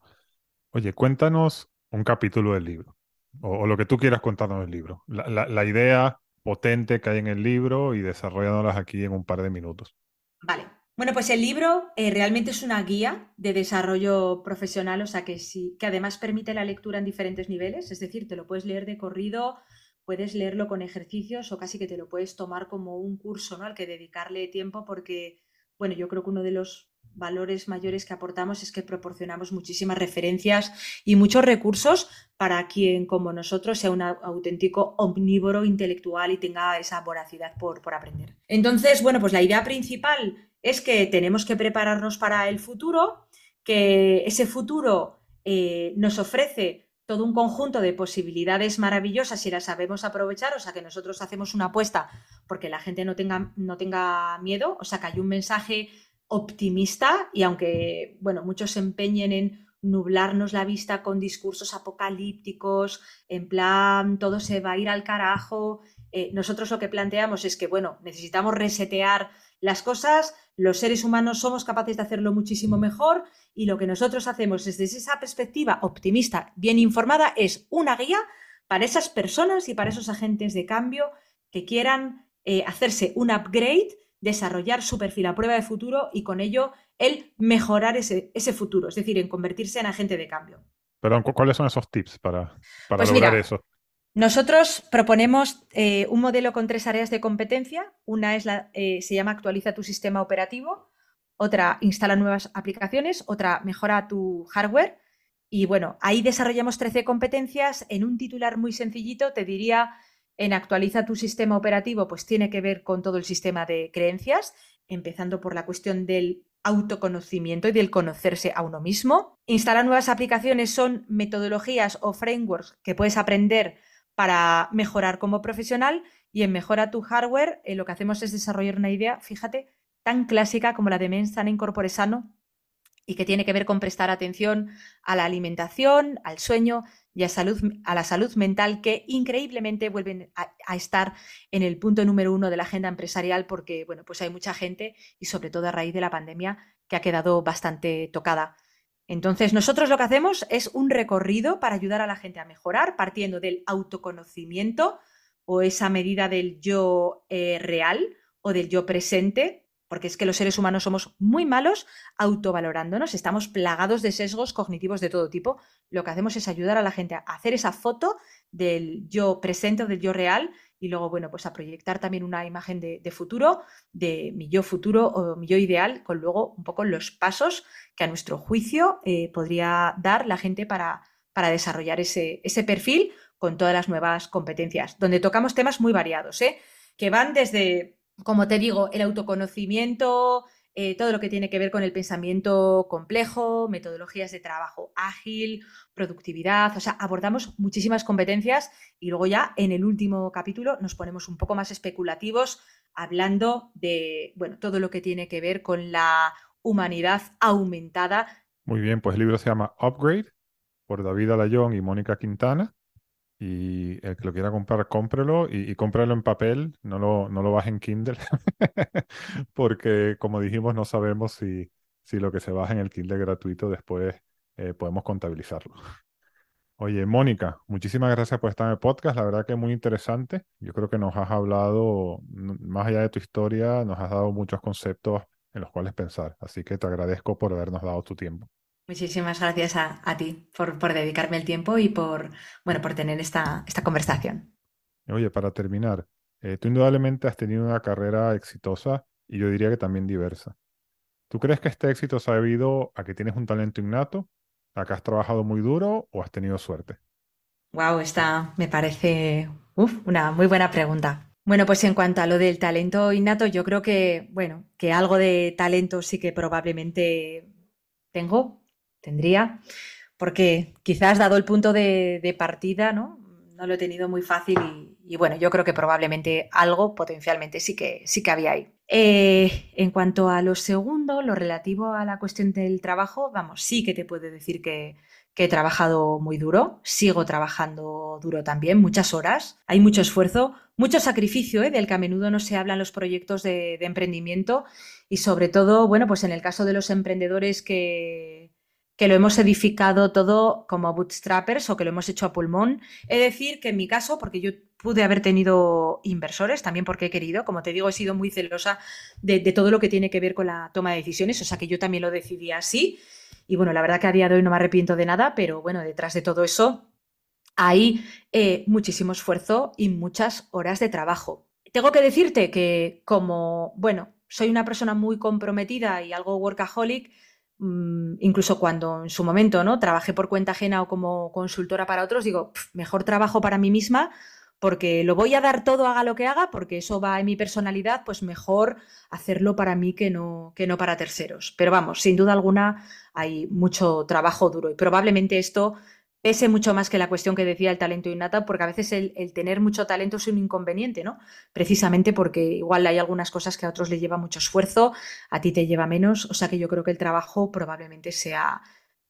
Oye, cuéntanos un capítulo del libro o, lo que tú quieras contarnos del libro. La, la idea potente que hay en el libro y desarrollándolas aquí en un par de minutos. Vale, bueno, pues el libro eh, realmente es una guía de desarrollo profesional, o sea que sí, que además permite la lectura en diferentes niveles, es decir, te lo puedes leer de corrido, puedes leerlo con ejercicios o casi que te lo puedes tomar como un curso, ¿no? Al que dedicarle tiempo porque, bueno, yo creo que uno de los valores mayores que aportamos es que proporcionamos muchísimas referencias y muchos recursos para quien como nosotros sea un auténtico omnívoro intelectual y tenga esa voracidad por, por aprender. Entonces, bueno, pues la idea principal es que tenemos que prepararnos para el futuro, que ese futuro eh, nos ofrece todo un conjunto de posibilidades maravillosas si las sabemos aprovechar, o sea que nosotros hacemos una apuesta porque la gente no tenga, no tenga miedo, o sea que hay un mensaje optimista y aunque, bueno, muchos se empeñen en nublarnos la vista con discursos apocalípticos, en plan todo se va a ir al carajo, eh, nosotros lo que planteamos es que, bueno, necesitamos resetear las cosas, los seres humanos somos capaces de hacerlo muchísimo mejor y lo que nosotros hacemos desde esa perspectiva optimista, bien informada, es una guía para esas personas y para esos agentes de cambio que quieran eh, hacerse un upgrade, desarrollar su perfil a prueba de futuro y con ello el mejorar ese, ese futuro, es decir, en convertirse en agente de cambio. Perdón, ¿cuáles son esos tips para, para pues lograr eso? Nosotros proponemos eh, un modelo con tres áreas de competencia. Una es la, eh, se llama actualiza tu sistema operativo, otra instala nuevas aplicaciones, otra mejora tu hardware. Y bueno, ahí desarrollamos 13 competencias. En un titular muy sencillito te diría, en actualiza tu sistema operativo, pues tiene que ver con todo el sistema de creencias, empezando por la cuestión del autoconocimiento y del conocerse a uno mismo. Instalar nuevas aplicaciones son metodologías o frameworks que puedes aprender para mejorar como profesional y en Mejora tu hardware eh, lo que hacemos es desarrollar una idea, fíjate, tan clásica como la de Mens Sana Incorpore Sano y que tiene que ver con prestar atención a la alimentación, al sueño y a, la salud mental que increíblemente vuelven a, a, estar en el punto número uno de la agenda empresarial porque, bueno, pues hay mucha gente y sobre todo a raíz de la pandemia que ha quedado bastante tocada. Entonces, nosotros lo que hacemos es un recorrido para ayudar a la gente a mejorar, partiendo del autoconocimiento o esa medida del yo eh, real o del yo presente, porque es que los seres humanos somos muy malos autovalorándonos, estamos plagados de sesgos cognitivos de todo tipo. Lo que hacemos es ayudar a la gente a hacer esa foto del yo presente o del yo real y luego, bueno, pues a proyectar también una imagen de, futuro, de mi yo futuro o mi yo ideal, con luego un poco los pasos que a nuestro juicio eh, podría dar la gente para, para desarrollar ese, ese, perfil con todas las nuevas competencias, donde tocamos temas muy variados, ¿eh? que van desde, como te digo, el autoconocimiento, eh, todo lo que tiene que ver con el pensamiento complejo, metodologías de trabajo ágil, productividad, o sea, abordamos muchísimas competencias y luego ya en el último capítulo nos ponemos un poco más especulativos hablando de, bueno, todo lo que tiene que ver con la humanidad aumentada. Muy bien, pues el libro se llama Upgrade por David Alayón y Mónica Quintana. Y el que lo quiera comprar, cómprelo y, y cómpralo en papel, no lo, no lo baje en Kindle, porque como dijimos, no sabemos si, si lo que se baja en el Kindle gratuito después eh, podemos contabilizarlo. Oye, Mónica, muchísimas gracias por estar en el podcast. La verdad que es muy interesante. Yo creo que nos has hablado, más allá de tu historia, nos has dado muchos conceptos en los cuales pensar. Así que te agradezco por habernos dado tu tiempo. Muchísimas gracias a, ti por, dedicarme el tiempo y por, bueno, por tener esta, esta conversación. Oye, para terminar, eh, tú indudablemente has tenido una carrera exitosa y yo diría que también diversa. ¿Tú crees que este éxito se ha debido a que tienes un talento innato, a que has trabajado muy duro o has tenido suerte? Wow, esta me parece una muy buena pregunta. Bueno, pues en cuanto a lo del talento innato, yo creo que, bueno, que algo de talento sí que probablemente tengo, tendría, porque quizás dado el punto de, partida, ¿no? No lo he tenido muy fácil y, bueno, yo creo que probablemente algo potencialmente sí que, sí que había ahí. Eh, en cuanto a lo segundo, lo relativo a la cuestión del trabajo, vamos, sí que te puedo decir que, he trabajado muy duro, sigo trabajando duro también, muchas horas, hay mucho esfuerzo, mucho sacrificio, ¿eh? del que a menudo no se habla en los proyectos de, emprendimiento y sobre todo, bueno, pues en el caso de los emprendedores que, que lo hemos edificado todo como bootstrappers o que lo hemos hecho a pulmón. Es decir, que en mi caso, porque yo pude haber tenido inversores, también porque he querido, como te digo, he sido muy celosa de, de todo lo que tiene que ver con la toma de decisiones, o sea que yo también lo decidí así. Y bueno, la verdad que a día de hoy no me arrepiento de nada, pero bueno, detrás de todo eso hay eh, muchísimo esfuerzo y muchas horas de trabajo. Tengo que decirte que como, bueno, soy una persona muy comprometida y algo workaholic, incluso cuando en su momento no trabajé por cuenta ajena o como consultora para otros, digo, mejor trabajo para mí misma porque lo voy a dar todo haga lo que haga, porque eso va en mi personalidad, pues mejor hacerlo para mí que no, que no para terceros. Pero vamos, sin duda alguna hay mucho trabajo duro y probablemente esto pese mucho más que la cuestión que decía el talento innato, porque a veces el, tener mucho talento es un inconveniente, ¿no? Precisamente porque igual hay algunas cosas que a otros les lleva mucho esfuerzo, a ti te lleva menos, o sea que yo creo que el trabajo probablemente sea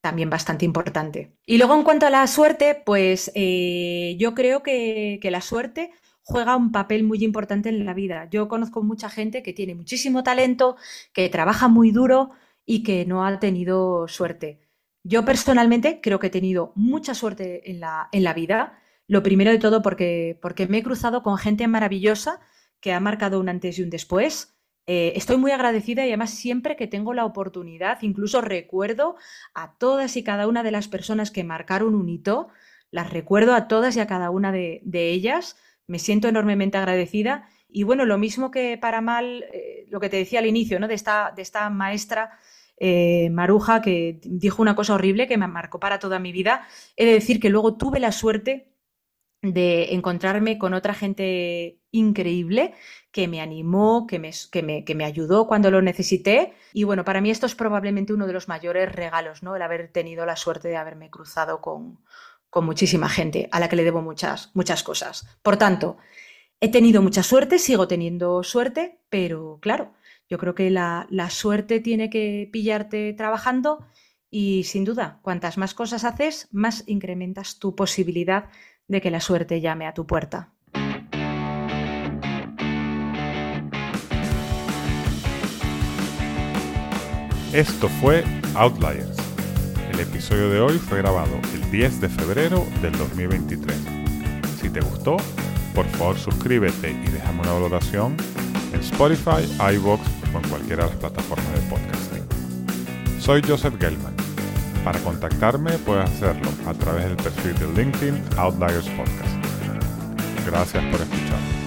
también bastante importante. Y luego en cuanto a la suerte, pues eh, yo creo que, la suerte juega un papel muy importante en la vida. Yo conozco mucha gente que tiene muchísimo talento, que trabaja muy duro y que no ha tenido suerte. Yo personalmente creo que he tenido mucha suerte en la, en la vida. Lo primero de todo porque, porque me he cruzado con gente maravillosa que ha marcado un antes y un después eh, estoy muy agradecida y además siempre que tengo la oportunidad, incluso recuerdo a todas y cada una de las personas que marcaron un hito, las recuerdo a todas y a cada una de, ellas, me siento enormemente agradecida y bueno, lo mismo que para mal, eh, lo que te decía al inicio, ¿no? de, esta, de esta maestra eh, Maruja que dijo una cosa horrible que me marcó para toda mi vida, he de decir que luego tuve la suerte de encontrarme con otra gente increíble que me animó, que me, que me, ayudó cuando lo necesité. Y bueno, para mí esto es probablemente uno de los mayores regalos, ¿no? El haber tenido la suerte de haberme cruzado con, con muchísima gente a la que le debo muchas, muchas cosas. Por tanto, he tenido mucha suerte, sigo teniendo suerte, pero claro, yo creo que la, la suerte tiene que pillarte trabajando y sin duda, cuantas más cosas haces, más incrementas tu posibilidad de que la suerte llame a tu puerta. Esto fue Outliers. El episodio de hoy fue grabado el 10 de febrero del 2023. Si te gustó, por favor suscríbete y déjame una valoración Spotify, iVoox o en cualquiera de las plataformas de podcasting. Soy Joseph Gelman para contactarme puedes hacerlo a través del perfil de LinkedIn Outliers Podcast. Gracias por escuchar.